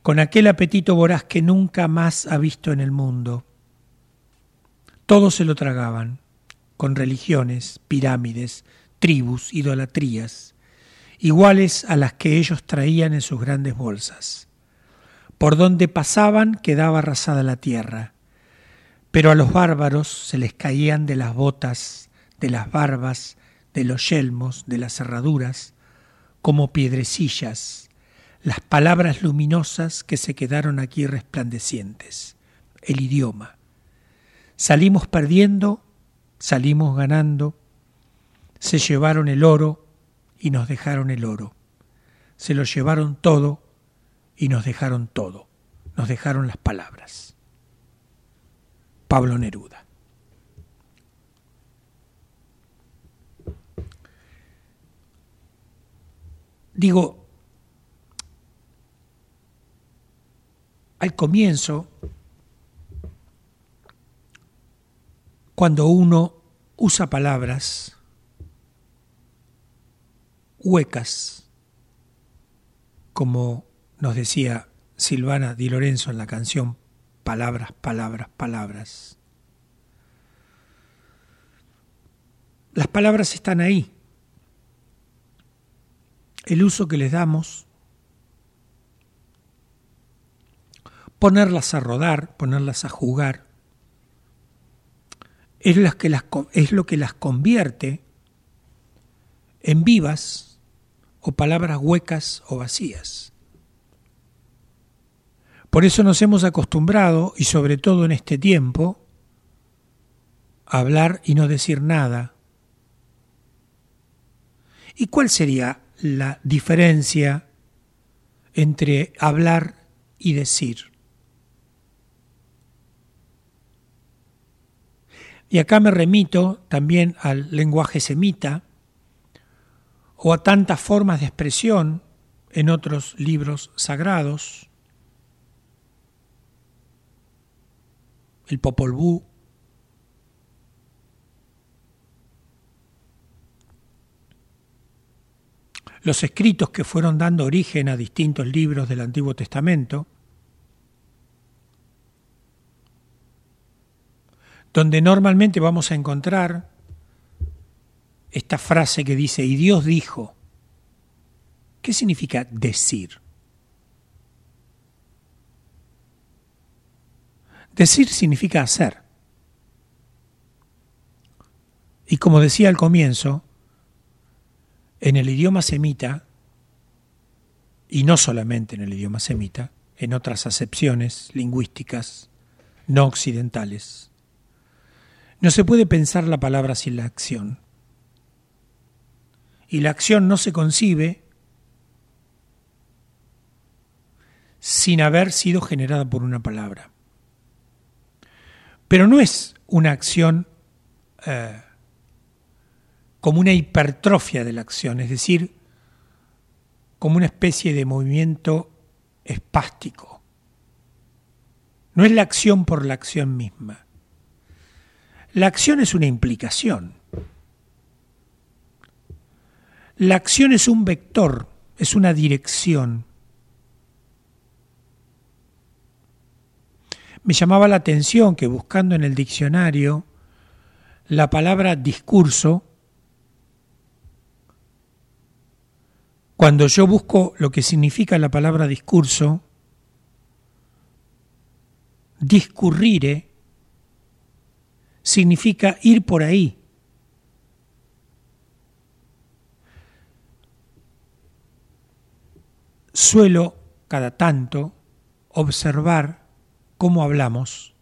[SPEAKER 2] con aquel apetito voraz que nunca más ha visto en el mundo. Todos se lo tragaban, con religiones, pirámides, tribus, idolatrías, iguales a las que ellos traían en sus grandes bolsas. Por donde pasaban quedaba arrasada la tierra, pero a los bárbaros se les caían de las botas de las barbas, de los yelmos, de las cerraduras, como piedrecillas, las palabras luminosas que se quedaron aquí resplandecientes, el idioma. Salimos perdiendo, salimos ganando, se llevaron el oro y nos dejaron el oro. Se lo llevaron todo y nos dejaron todo. Nos dejaron las palabras. Pablo Neruda. Digo, al comienzo, cuando uno usa palabras huecas, como nos decía Silvana Di Lorenzo en la canción Palabras, palabras, palabras. Las palabras están ahí, el uso que les damos, ponerlas a rodar, ponerlas a jugar, es, las que las, es lo que las convierte en vivas o palabras huecas o vacías. Por eso nos hemos acostumbrado, y sobre todo en este tiempo, a hablar y no decir nada. ¿Y cuál sería la diferencia entre hablar y decir. Y acá me remito también al lenguaje semita o a tantas formas de expresión en otros libros sagrados. El Popol Vuh, los escritos que fueron dando origen a distintos libros del Antiguo Testamento, donde normalmente vamos a encontrar esta frase que dice, y Dios dijo, ¿qué significa decir? Decir significa hacer. Y como decía al comienzo, en el idioma semita, y no solamente en el idioma semita, en otras acepciones lingüísticas no occidentales, no se puede pensar la palabra sin la acción. Y la acción no se concibe sin haber sido generada por una palabra. Pero no es una acción eh, como una hipertrofia de la acción, es decir, como una especie de movimiento espástico. No es la acción por la acción misma. La acción es una implicación. La acción es un vector, es una dirección. Me llamaba la atención que buscando en el diccionario la palabra discurso Cuando yo busco lo que significa la palabra discurso, discurrire significa ir por ahí. Suelo cada tanto observar cómo hablamos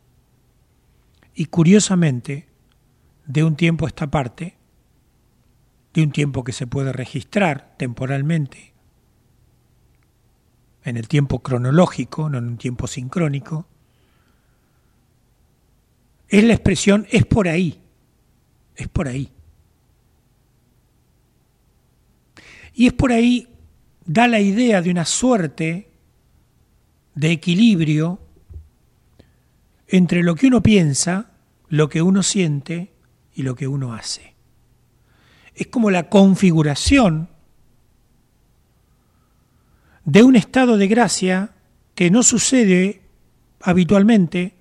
[SPEAKER 2] y curiosamente, de un tiempo a esta parte, de un tiempo que se puede registrar temporalmente, en el tiempo cronológico, no en un tiempo sincrónico, es la expresión es por ahí, es por ahí. Y es por ahí, da la idea de una suerte de equilibrio entre lo que uno piensa, lo que uno siente y lo que uno hace. Es como la configuración de un estado de gracia que no sucede habitualmente,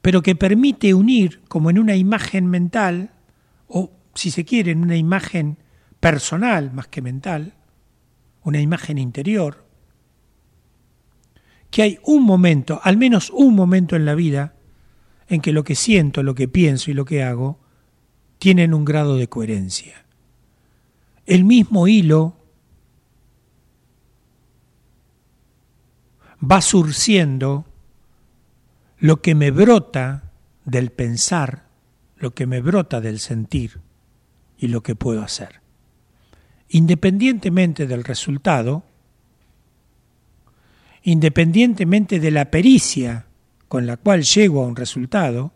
[SPEAKER 2] pero que permite unir como en una imagen mental, o si se quiere, en una imagen personal más que mental, una imagen interior, que hay un momento, al menos un momento en la vida, en que lo que siento, lo que pienso y lo que hago tienen un grado de coherencia. El mismo hilo va surciendo lo que me brota del pensar, lo que me brota del sentir y lo que puedo hacer. Independientemente del resultado, independientemente de la pericia con la cual llego a un resultado,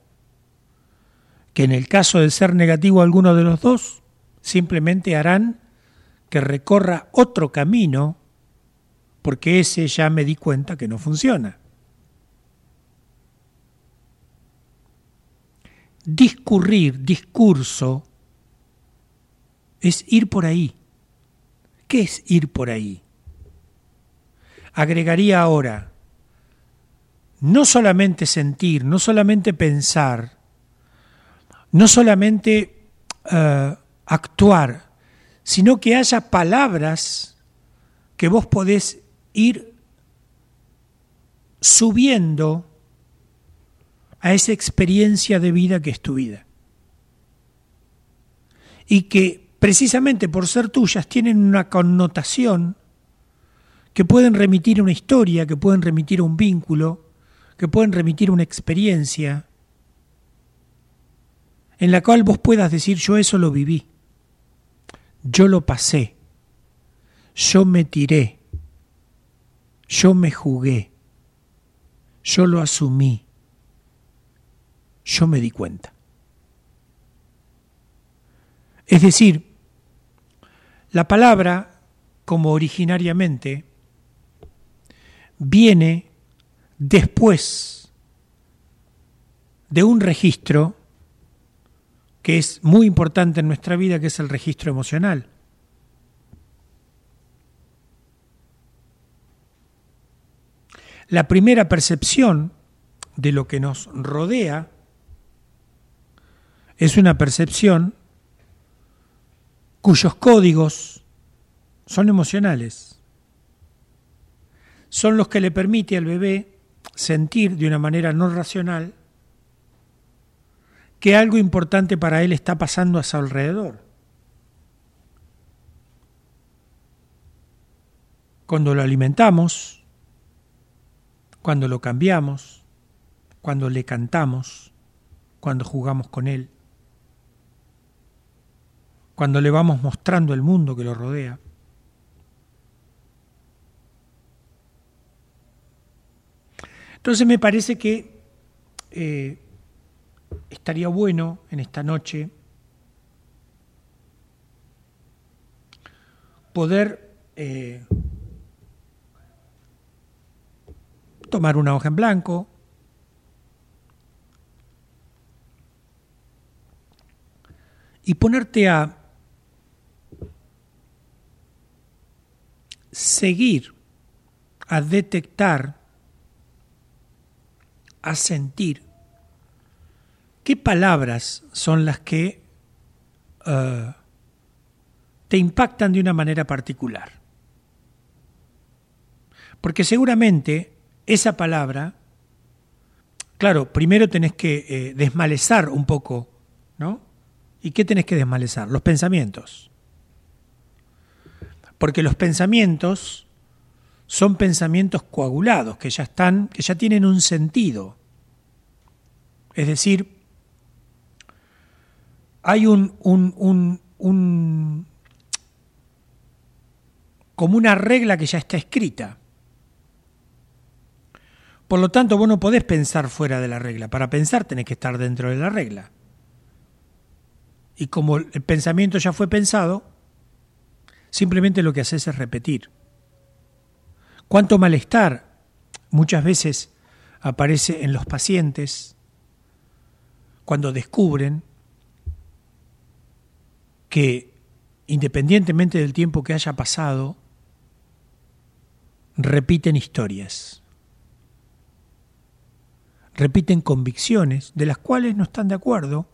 [SPEAKER 2] que en el caso de ser negativo alguno de los dos, simplemente harán que recorra otro camino porque ese ya me di cuenta que no funciona. Discurrir, discurso, es ir por ahí. ¿Qué es ir por ahí? Agregaría ahora, no solamente sentir, no solamente pensar, no solamente uh, actuar, sino que haya palabras que vos podés ir subiendo a esa experiencia de vida que es tu vida. Y que precisamente por ser tuyas tienen una connotación que pueden remitir una historia, que pueden remitir un vínculo, que pueden remitir una experiencia en la cual vos puedas decir yo eso lo viví, yo lo pasé, yo me tiré, yo me jugué, yo lo asumí, yo me di cuenta. Es decir, la palabra, como originariamente, viene después de un registro que es muy importante en nuestra vida, que es el registro emocional. La primera percepción de lo que nos rodea es una percepción cuyos códigos son emocionales. Son los que le permite al bebé sentir de una manera no racional que algo importante para él está pasando a su alrededor. Cuando lo alimentamos, cuando lo cambiamos, cuando le cantamos, cuando jugamos con él, cuando le vamos mostrando el mundo que lo rodea. Entonces me parece que eh, estaría bueno en esta noche poder eh, tomar una hoja en blanco, y ponerte a seguir, a detectar, a sentir qué palabras son las que uh, te impactan de una manera particular. Porque seguramente esa palabra, claro, primero tenés que eh, desmalezar un poco, ¿no? ¿Y qué tenés que desmalezar? Los pensamientos. Porque los pensamientos son pensamientos coagulados, que ya están, que ya tienen un sentido. Es decir, hay un, un, un, un como una regla que ya está escrita Por lo tanto, vos no podés pensar fuera de la regla. Para pensar tenés que estar dentro de la regla. Y como el pensamiento ya fue pensado, simplemente lo que haces es repetir. Cuánto malestar muchas veces aparece en los pacientes cuando descubren que independientemente del tiempo que haya pasado, repiten historias, repiten convicciones de las cuales no están de acuerdo,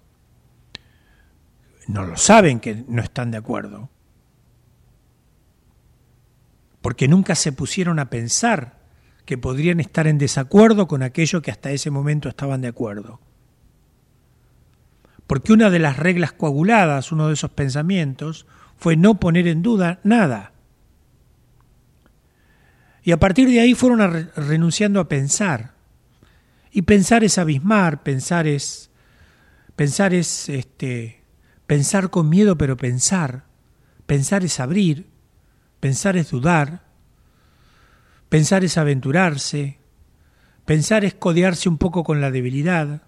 [SPEAKER 2] no lo saben que no están de acuerdo, porque nunca se pusieron a pensar que podrían estar en desacuerdo con aquello que hasta ese momento estaban de acuerdo. Porque una de las reglas coaguladas, uno de esos pensamientos, fue no poner en duda nada. Y a partir de ahí fueron renunciando a pensar. Y pensar es abismar, pensar es pensar es este pensar con miedo pero pensar. Pensar es abrir, Pensar es dudar, pensar es aventurarse, pensar es codearse un poco con la debilidad,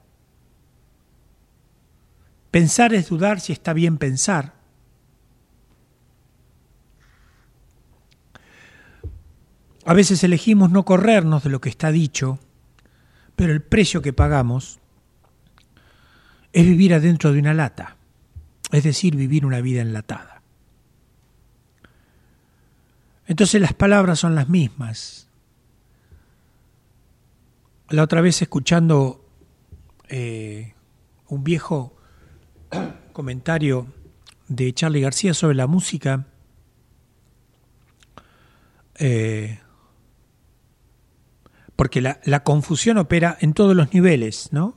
[SPEAKER 2] pensar es dudar si está bien pensar. A veces elegimos no corrernos de lo que está dicho, pero el precio que pagamos es vivir adentro de una lata, es decir, vivir una vida enlatada. Entonces las palabras son las mismas. La otra vez escuchando eh, un viejo comentario de Charlie García sobre la música, eh, porque la, la, confusión opera en todos los niveles, ¿no?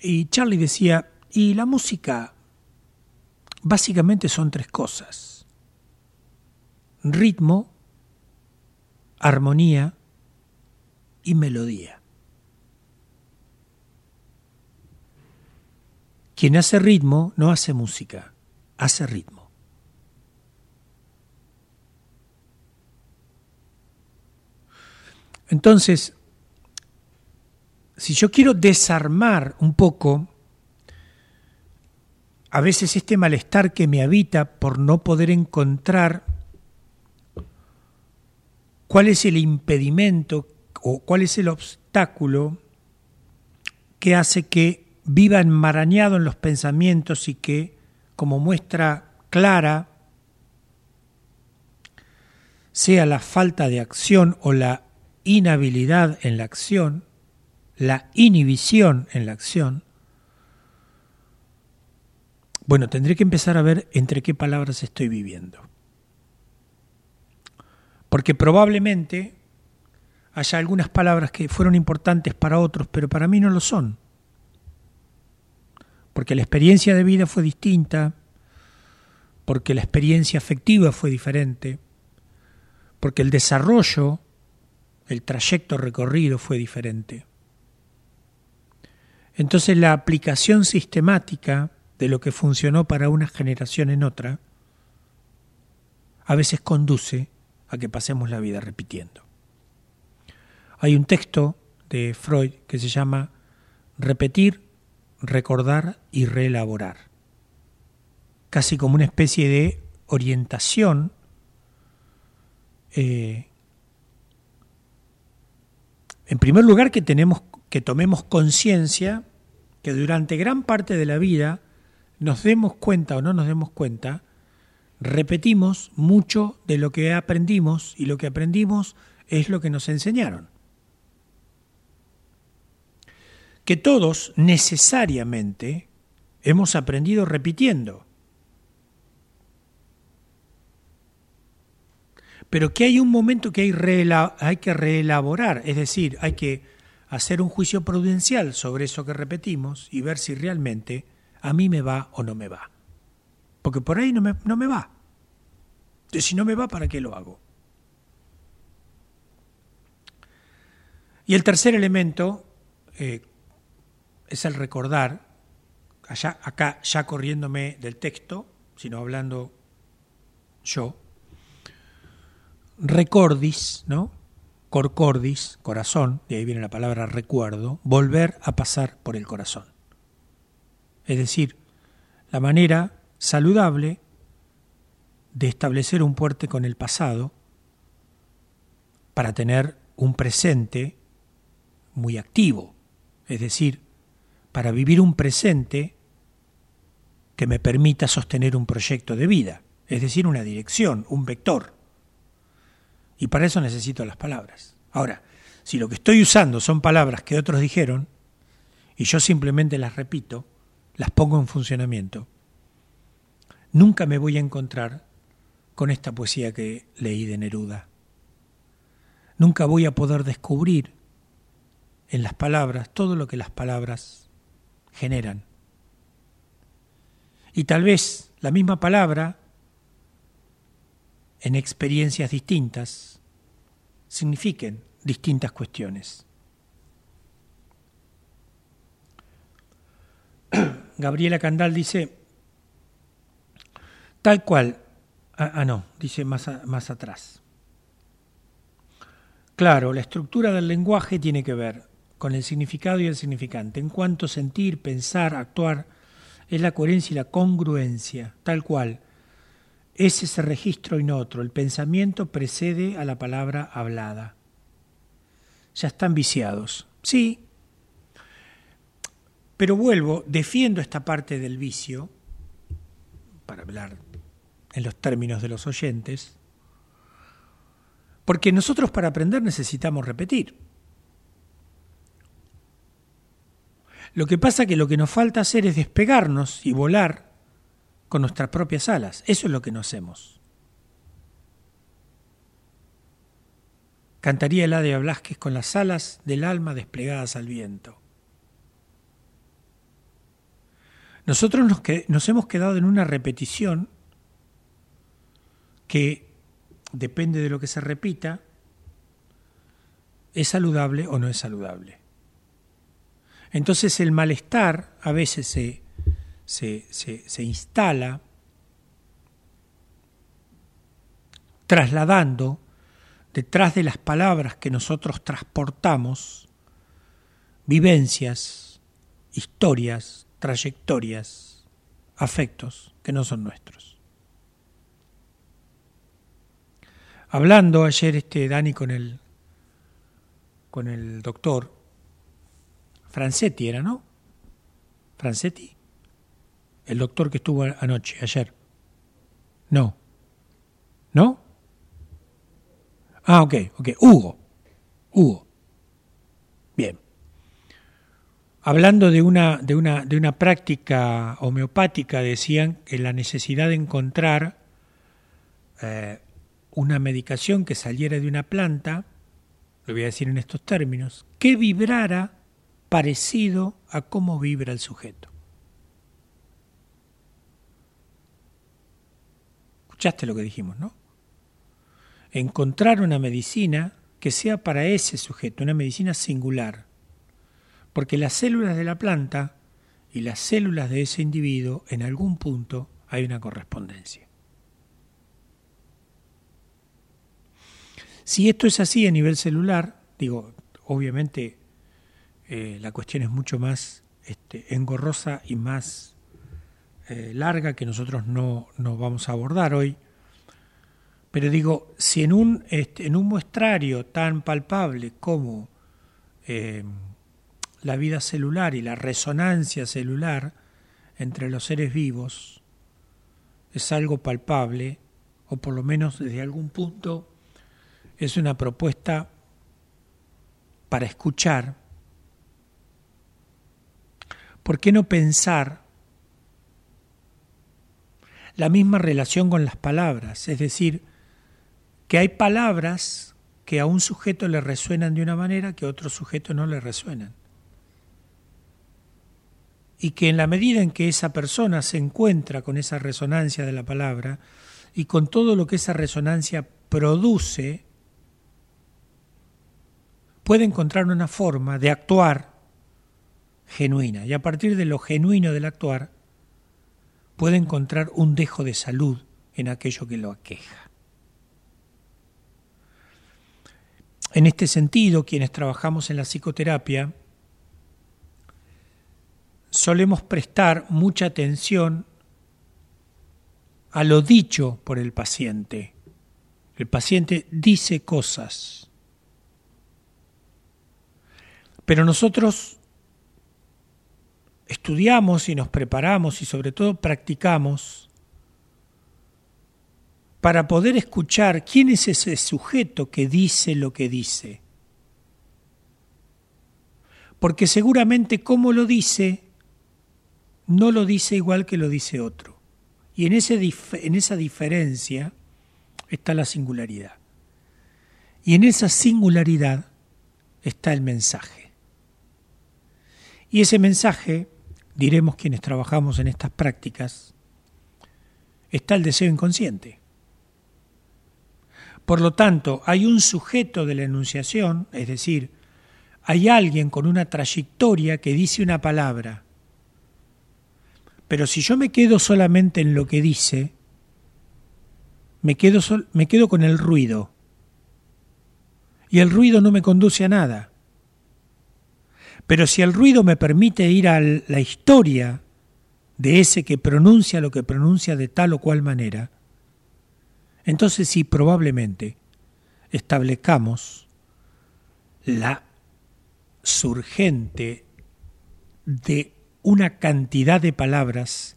[SPEAKER 2] Y Charlie decía, y la música básicamente son tres cosas ritmo, armonía y melodía. Quien hace ritmo no hace música, hace ritmo. Entonces, si yo quiero desarmar un poco a veces este malestar que me habita por no poder encontrar cuál es el impedimento o cuál es el obstáculo que hace que viva enmarañado en los pensamientos y que, como muestra clara, sea la falta de acción o la inhabilidad en la acción, la inhibición en la acción, bueno, tendré que empezar a ver entre qué palabras estoy viviendo. Porque probablemente haya algunas palabras que fueron importantes para otros, pero para mí no lo son. Porque la experiencia de vida fue distinta, porque la experiencia afectiva fue diferente, porque el desarrollo, el trayecto recorrido fue diferente. Entonces la aplicación sistemática de lo que funcionó para una generación en otra, a veces conduce a que pasemos la vida repitiendo. Hay un texto de Freud que se llama Repetir, recordar y reelaborar, casi como una especie de orientación eh, en primer lugar que tenemos que tomemos conciencia que durante gran parte de la vida nos demos cuenta o no nos demos cuenta repetimos mucho de lo que aprendimos y lo que aprendimos es lo que nos enseñaron. Que todos necesariamente hemos aprendido repitiendo. Pero que hay un momento que hay, que reelaborar, es decir, hay que hacer un juicio prudencial sobre eso que repetimos y ver si realmente a mí me va o no me va. Porque por ahí no me, no me va. Si no me va, ¿para qué lo hago? Y el tercer elemento eh, es el recordar, allá, acá ya corriéndome del texto, sino hablando yo, recordis, ¿no? corcordis, corazón, de ahí viene la palabra recuerdo, volver a pasar por el corazón. Es decir, la manera saludable de establecer un puente con el pasado para tener un presente muy activo, es decir, para vivir un presente que me permita sostener un proyecto de vida, es decir, una dirección, un vector. Y para eso necesito las palabras. Ahora, si lo que estoy usando son palabras que otros dijeron, y yo simplemente las repito, las pongo en funcionamiento, nunca me voy a encontrar con esta poesía que leí de Neruda. Nunca voy a poder descubrir en las palabras todo lo que las palabras generan. Y tal vez la misma palabra, en experiencias distintas, signifiquen distintas cuestiones. Gabriela Candal dice, tal cual, ah, ah no, dice más, más atrás. Claro, la estructura del lenguaje tiene que ver con el significado y el significante. En cuanto sentir, pensar, actuar, es la coherencia y la congruencia, tal cual. Es ese registro y no otro. El pensamiento precede a la palabra hablada. Ya están viciados. Sí, pero vuelvo, defiendo esta parte del vicio, para hablar en los términos de los oyentes, porque nosotros para aprender necesitamos repetir. Lo que pasa que lo que nos falta hacer es despegarnos y volar con nuestras propias alas. Eso es lo que no hacemos. Cantaría Eladia Blasquez con las alas del alma desplegadas al viento. Nosotros nos, nos hemos quedado en una repetición que depende de lo que se repita, es saludable o no es saludable. Entonces el malestar a veces se, se, instala trasladando detrás de las palabras que nosotros transportamos vivencias, historias, trayectorias, afectos que no son nuestros. Hablando ayer este Dani con el con el doctor Francetti era, ¿no? Francetti. El doctor que estuvo anoche, ayer. No. ¿No? Ah, ok, ok. Hugo. Hugo. Bien. Hablando de una, de una, de una práctica homeopática, decían que la necesidad de encontrar eh, una medicación que saliera de una planta, lo voy a decir en estos términos, que vibrara parecido a cómo vibra el sujeto. Escuchaste lo que dijimos, ¿no? Encontrar una medicina que sea para ese sujeto, una medicina singular, porque las células de la planta y las células de ese individuo, en algún punto hay una correspondencia. Si esto es así a nivel celular, digo, obviamente eh, la cuestión es mucho más este, engorrosa y más eh, larga que nosotros no, vamos a abordar hoy. Pero digo, si en un, este, en un muestrario tan palpable como eh, la vida celular y la resonancia celular entre los seres vivos es algo palpable, o por lo menos desde algún punto es una propuesta para escuchar, ¿por qué no pensar la misma relación con las palabras? Es decir, que hay palabras que a un sujeto le resuenan de una manera que a otro sujeto no le resuenan. Y que en la medida en que esa persona se encuentra con esa resonancia de la palabra y con todo lo que esa resonancia produce, puede encontrar una forma de actuar genuina y a partir de lo genuino del actuar puede encontrar un dejo de salud en aquello que lo aqueja. En este sentido, quienes trabajamos en la psicoterapia, solemos prestar mucha atención a lo dicho por el paciente. El paciente dice cosas. Pero nosotros estudiamos y nos preparamos y sobre todo practicamos para poder escuchar quién es ese sujeto que dice lo que dice. Porque seguramente como lo dice, no lo dice igual que lo dice otro. Y en, ese, en esa diferencia está la singularidad. Y en esa singularidad está el mensaje. Y ese mensaje, diremos quienes trabajamos en estas prácticas, está el deseo inconsciente. Por lo tanto, hay un sujeto de la enunciación, es decir, hay alguien con una trayectoria que dice una palabra. Pero si yo me quedo solamente en lo que dice, me quedo, me quedo con el ruido. Y el ruido no me conduce a nada. Pero si el ruido me permite ir a la historia de ese que pronuncia lo que pronuncia de tal o cual manera, entonces sí, probablemente establezcamos la surgente de una cantidad de palabras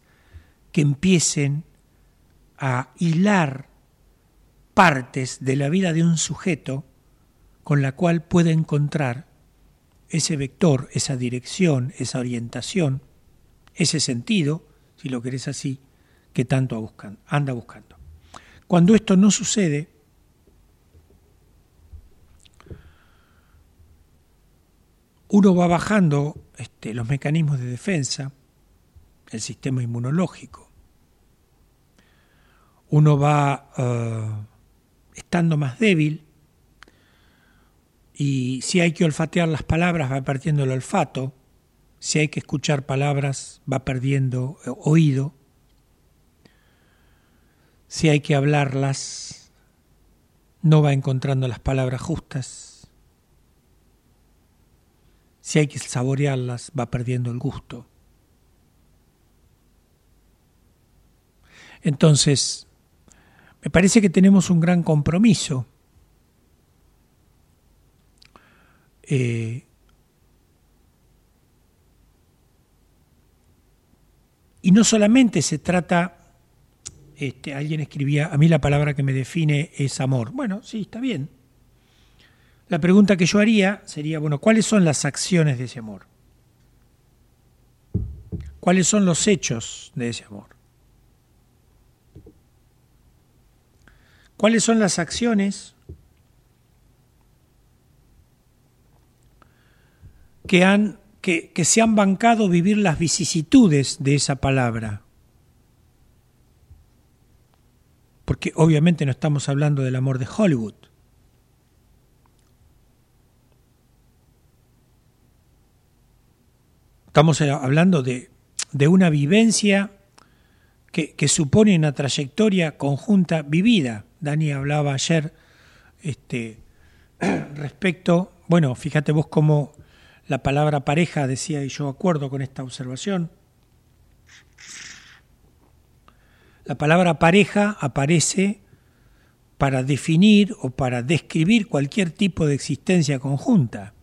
[SPEAKER 2] que empiecen a hilar partes de la vida de un sujeto con la cual puede encontrar ese vector, esa dirección, esa orientación, ese sentido, si lo querés así, que tanto anda buscando. Cuando esto no sucede, uno va bajando este, los mecanismos de defensa, el sistema inmunológico. Uno va eh, estando más débil y si hay que olfatear las palabras va perdiendo el olfato, si hay que escuchar palabras va perdiendo eh, oído si hay que hablarlas, no va encontrando las palabras justas. Si hay que saborearlas, va perdiendo el gusto. Entonces, me parece que tenemos un gran compromiso. Eh, y no solamente se trata este, alguien escribía, a mí la palabra que me define es amor. Bueno, sí, está bien. La pregunta que yo haría sería, bueno, ¿cuáles son las acciones de ese amor? ¿Cuáles son los hechos de ese amor? ¿Cuáles son las acciones que, han, que, que se han bancado vivir las vicisitudes de esa palabra? porque obviamente no estamos hablando del amor de Hollywood. Estamos hablando de, una vivencia que, que, supone una trayectoria conjunta vivida. Dani hablaba ayer este, respecto, bueno, fíjate vos cómo la palabra pareja decía, y yo acuerdo con esta observación, La palabra pareja aparece para definir o para describir cualquier tipo de existencia conjunta.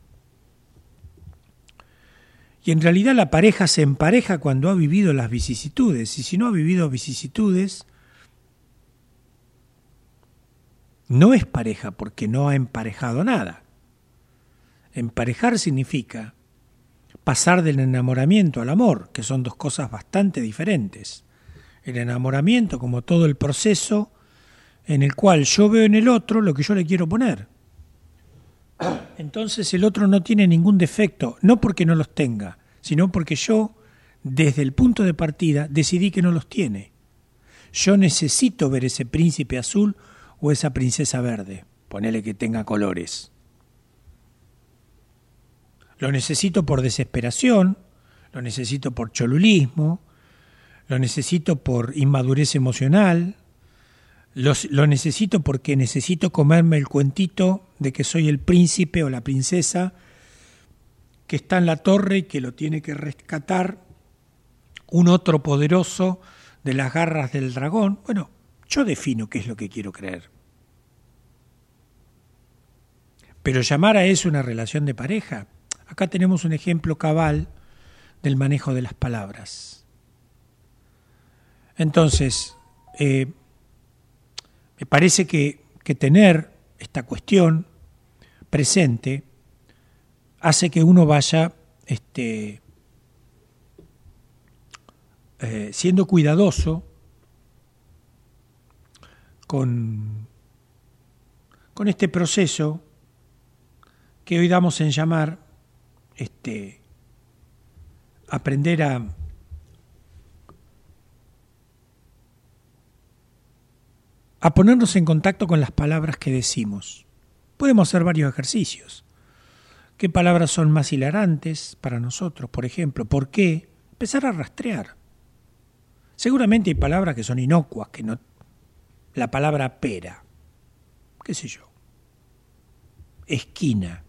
[SPEAKER 2] Y en realidad la pareja se empareja cuando ha vivido las vicisitudes, y si no ha vivido vicisitudes, no es pareja porque no ha emparejado nada. Emparejar significa pasar del enamoramiento al amor, que son dos cosas bastante diferentes el enamoramiento como todo el proceso en el cual yo veo en el otro lo que yo le quiero poner. Entonces el otro no tiene ningún defecto, no porque no los tenga, sino porque yo, desde el punto de partida, decidí que no los tiene. Yo necesito ver ese príncipe azul o esa princesa verde, ponele que tenga colores. Lo necesito por desesperación, lo necesito por cholulismo, lo necesito por inmadurez emocional, lo necesito porque necesito comerme el cuentito de que soy el príncipe o la princesa que está en la torre y que lo tiene que rescatar un otro poderoso de las garras del dragón. Bueno, yo defino qué es lo que quiero creer. Pero llamar a eso una relación de pareja, acá tenemos un ejemplo cabal del manejo de las palabras. Entonces, eh, me parece que, tener esta cuestión presente hace que uno vaya este, eh, siendo cuidadoso con, con este proceso que hoy damos en llamar este, aprender a, a ponernos en contacto con las palabras que decimos. Podemos hacer varios ejercicios. ¿Qué palabras son más hilarantes para nosotros? Por ejemplo, ¿por qué? Empezar a rastrear. Seguramente hay palabras que son inocuas, que no. La palabra pera, qué sé yo. Esquina.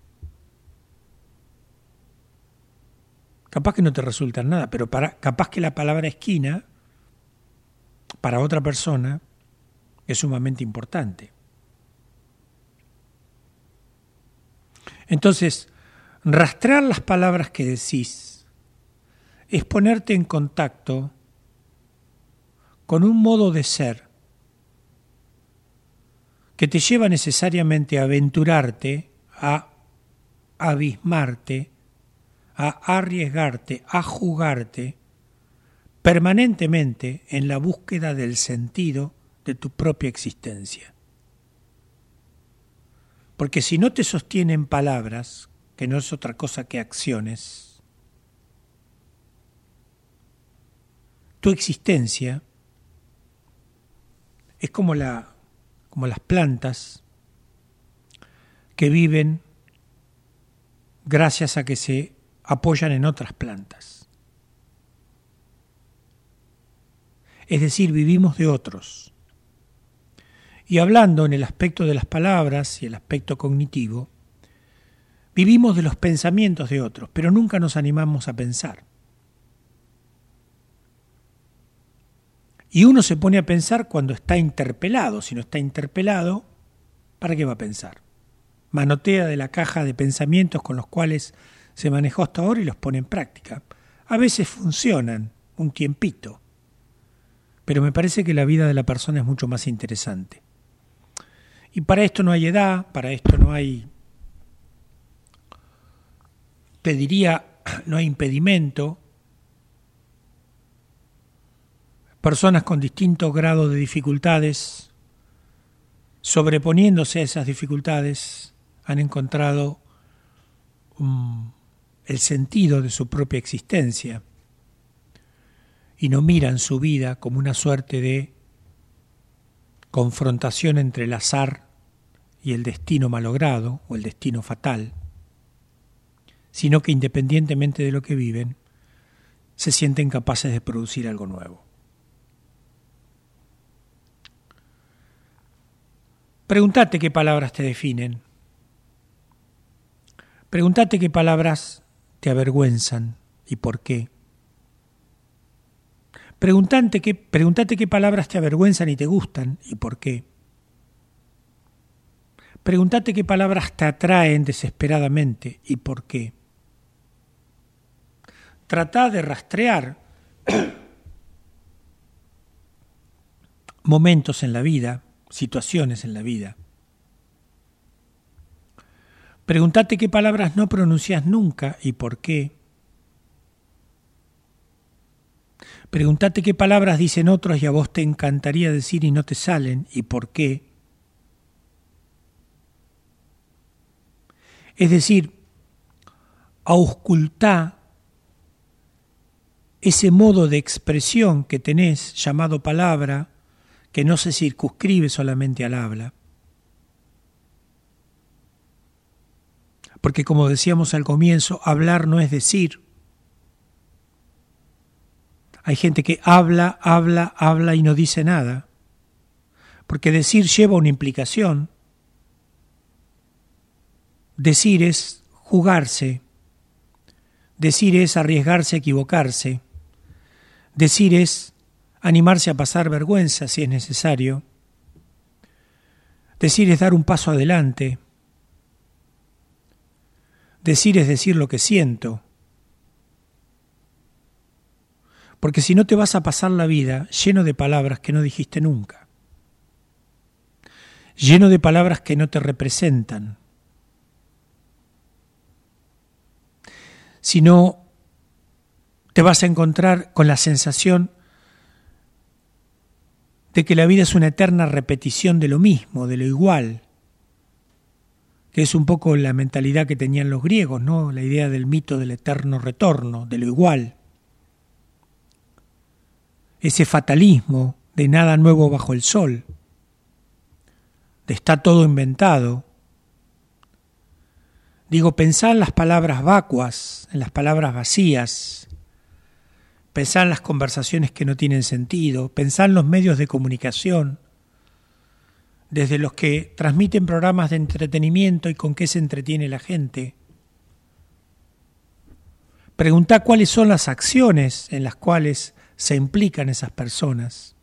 [SPEAKER 2] Capaz que no te resulta nada, pero para, capaz que la palabra esquina, para otra persona, es sumamente importante. Entonces, rastrear las palabras que decís es ponerte en contacto con un modo de ser que te lleva necesariamente a aventurarte, a abismarte, a arriesgarte, a jugarte permanentemente en la búsqueda del sentido de tu propia existencia. Porque si no te sostienen palabras, que no es otra cosa que acciones, tu existencia es como, la, como las plantas que viven gracias a que se apoyan en otras plantas. Es decir, vivimos de otros. Y hablando en el aspecto de las palabras y el aspecto cognitivo, vivimos de los pensamientos de otros, pero nunca nos animamos a pensar. Y uno se pone a pensar cuando está interpelado. Si no está interpelado, ¿para qué va a pensar? Manotea de la caja de pensamientos con los cuales se manejó hasta ahora y los pone en práctica. A veces funcionan un tiempito, pero me parece que la vida de la persona es mucho más interesante. Y para esto no hay edad, para esto no hay, te diría, no hay impedimento. Personas con distintos grados de dificultades, sobreponiéndose a esas dificultades, han encontrado el sentido de su propia existencia y no miran su vida como una suerte de confrontación entre el azar y el destino malogrado o el destino fatal, sino que independientemente de lo que viven, se sienten capaces de producir algo nuevo. Pregúntate qué palabras te definen. Pregúntate qué palabras te avergüenzan y por qué. Pregúntate qué, pregúntate qué palabras te avergüenzan y te gustan y por qué. Pregúntate qué palabras te atraen desesperadamente y por qué. Trata de rastrear momentos en la vida, situaciones en la vida. Pregúntate qué palabras no pronuncias nunca y por qué. Pregúntate qué palabras dicen otros y a vos te encantaría decir y no te salen y por qué. Es decir, auscultá ese modo de expresión que tenés llamado palabra, que no se circunscribe solamente al habla. Porque como decíamos al comienzo, hablar no es decir. Hay gente que habla, habla, habla y no dice nada. Porque decir lleva una implicación. Decir es jugarse. Decir es arriesgarse a equivocarse. Decir es animarse a pasar vergüenza si es necesario. Decir es dar un paso adelante. Decir es decir lo que siento. Porque si no te vas a pasar la vida lleno de palabras que no dijiste nunca, lleno de palabras que no te representan, si no te vas a encontrar con la sensación de que la vida es una eterna repetición de lo mismo, de lo igual, que es un poco la mentalidad que tenían los griegos, ¿no? La idea del mito del eterno retorno, de lo igual ese fatalismo de nada nuevo bajo el sol, de está todo inventado. Digo, pensar en las palabras vacuas, en las palabras vacías, pensar en las conversaciones que no tienen sentido, pensar en los medios de comunicación, desde los que transmiten programas de entretenimiento y con qué se entretiene la gente. Preguntar cuáles son las acciones en las cuales se implican esas personas.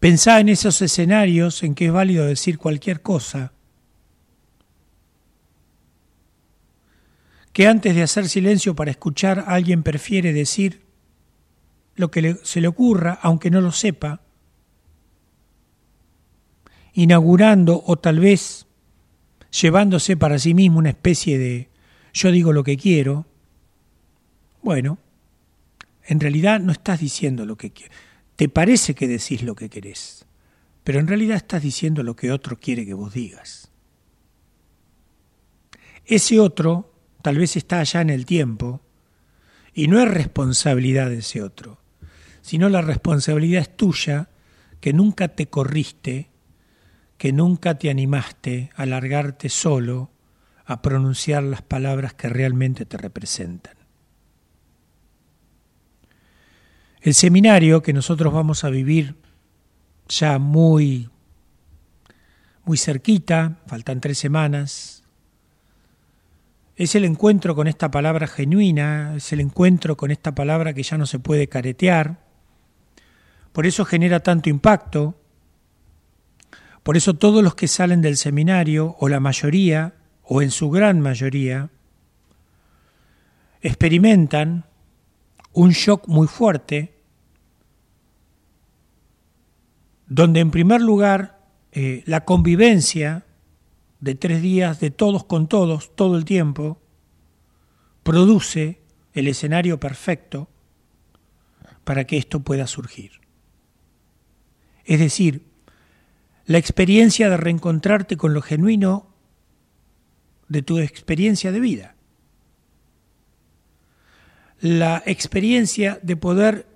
[SPEAKER 2] Pensá en esos escenarios en que es válido decir cualquier cosa, que antes de hacer silencio para escuchar alguien prefiere decir lo que se le ocurra, aunque no lo sepa, inaugurando o tal vez llevándose para sí mismo una especie de yo digo lo que quiero, bueno, en realidad no estás diciendo lo que quieres. Te parece que decís lo que querés, pero en realidad estás diciendo lo que otro quiere que vos digas. Ese otro tal vez está allá en el tiempo y no es responsabilidad de ese otro, sino la responsabilidad es tuya que nunca te corriste, que nunca te animaste a largarte solo a pronunciar las palabras que realmente te representan. El seminario que nosotros vamos a vivir ya muy, muy cerquita, faltan tres semanas, es el encuentro con esta palabra genuina, es el encuentro con esta palabra que ya no se puede caretear, por eso genera tanto impacto, por eso todos los que salen del seminario, o la mayoría, o en su gran mayoría, experimentan un shock muy fuerte donde en primer lugar eh, la convivencia de tres días de todos con todos, todo el tiempo, produce el escenario perfecto para que esto pueda surgir. Es decir, la experiencia de reencontrarte con lo genuino de tu experiencia de vida. La experiencia de poder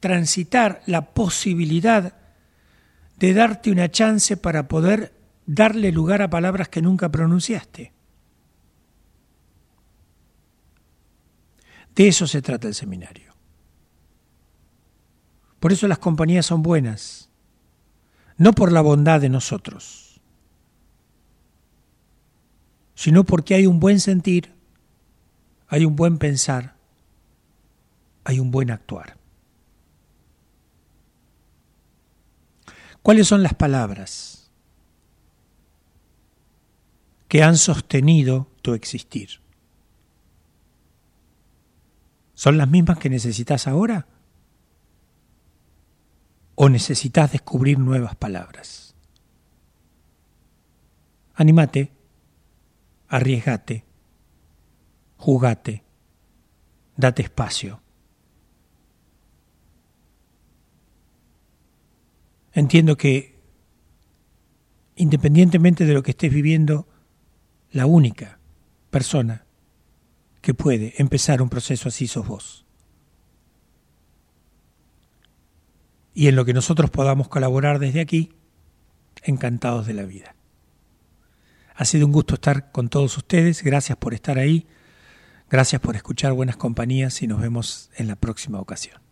[SPEAKER 2] transitar la posibilidad de darte una chance para poder darle lugar a palabras que nunca pronunciaste. De eso se trata el seminario. Por eso las compañías son buenas, no por la bondad de nosotros, sino porque hay un buen sentir, hay un buen pensar, hay un buen actuar. ¿Cuáles son las palabras que han sostenido tu existir? ¿Son las mismas que necesitas ahora? ¿O necesitas descubrir nuevas palabras? Anímate, arriesgate, jugate, date espacio. Entiendo que, independientemente de lo que estés viviendo, la única persona que puede empezar un proceso así sos vos. Y en lo que nosotros podamos colaborar desde aquí, encantados de la vida. Ha sido un gusto estar con todos ustedes, gracias por estar ahí, gracias por escuchar buenas compañías y nos vemos en la próxima ocasión.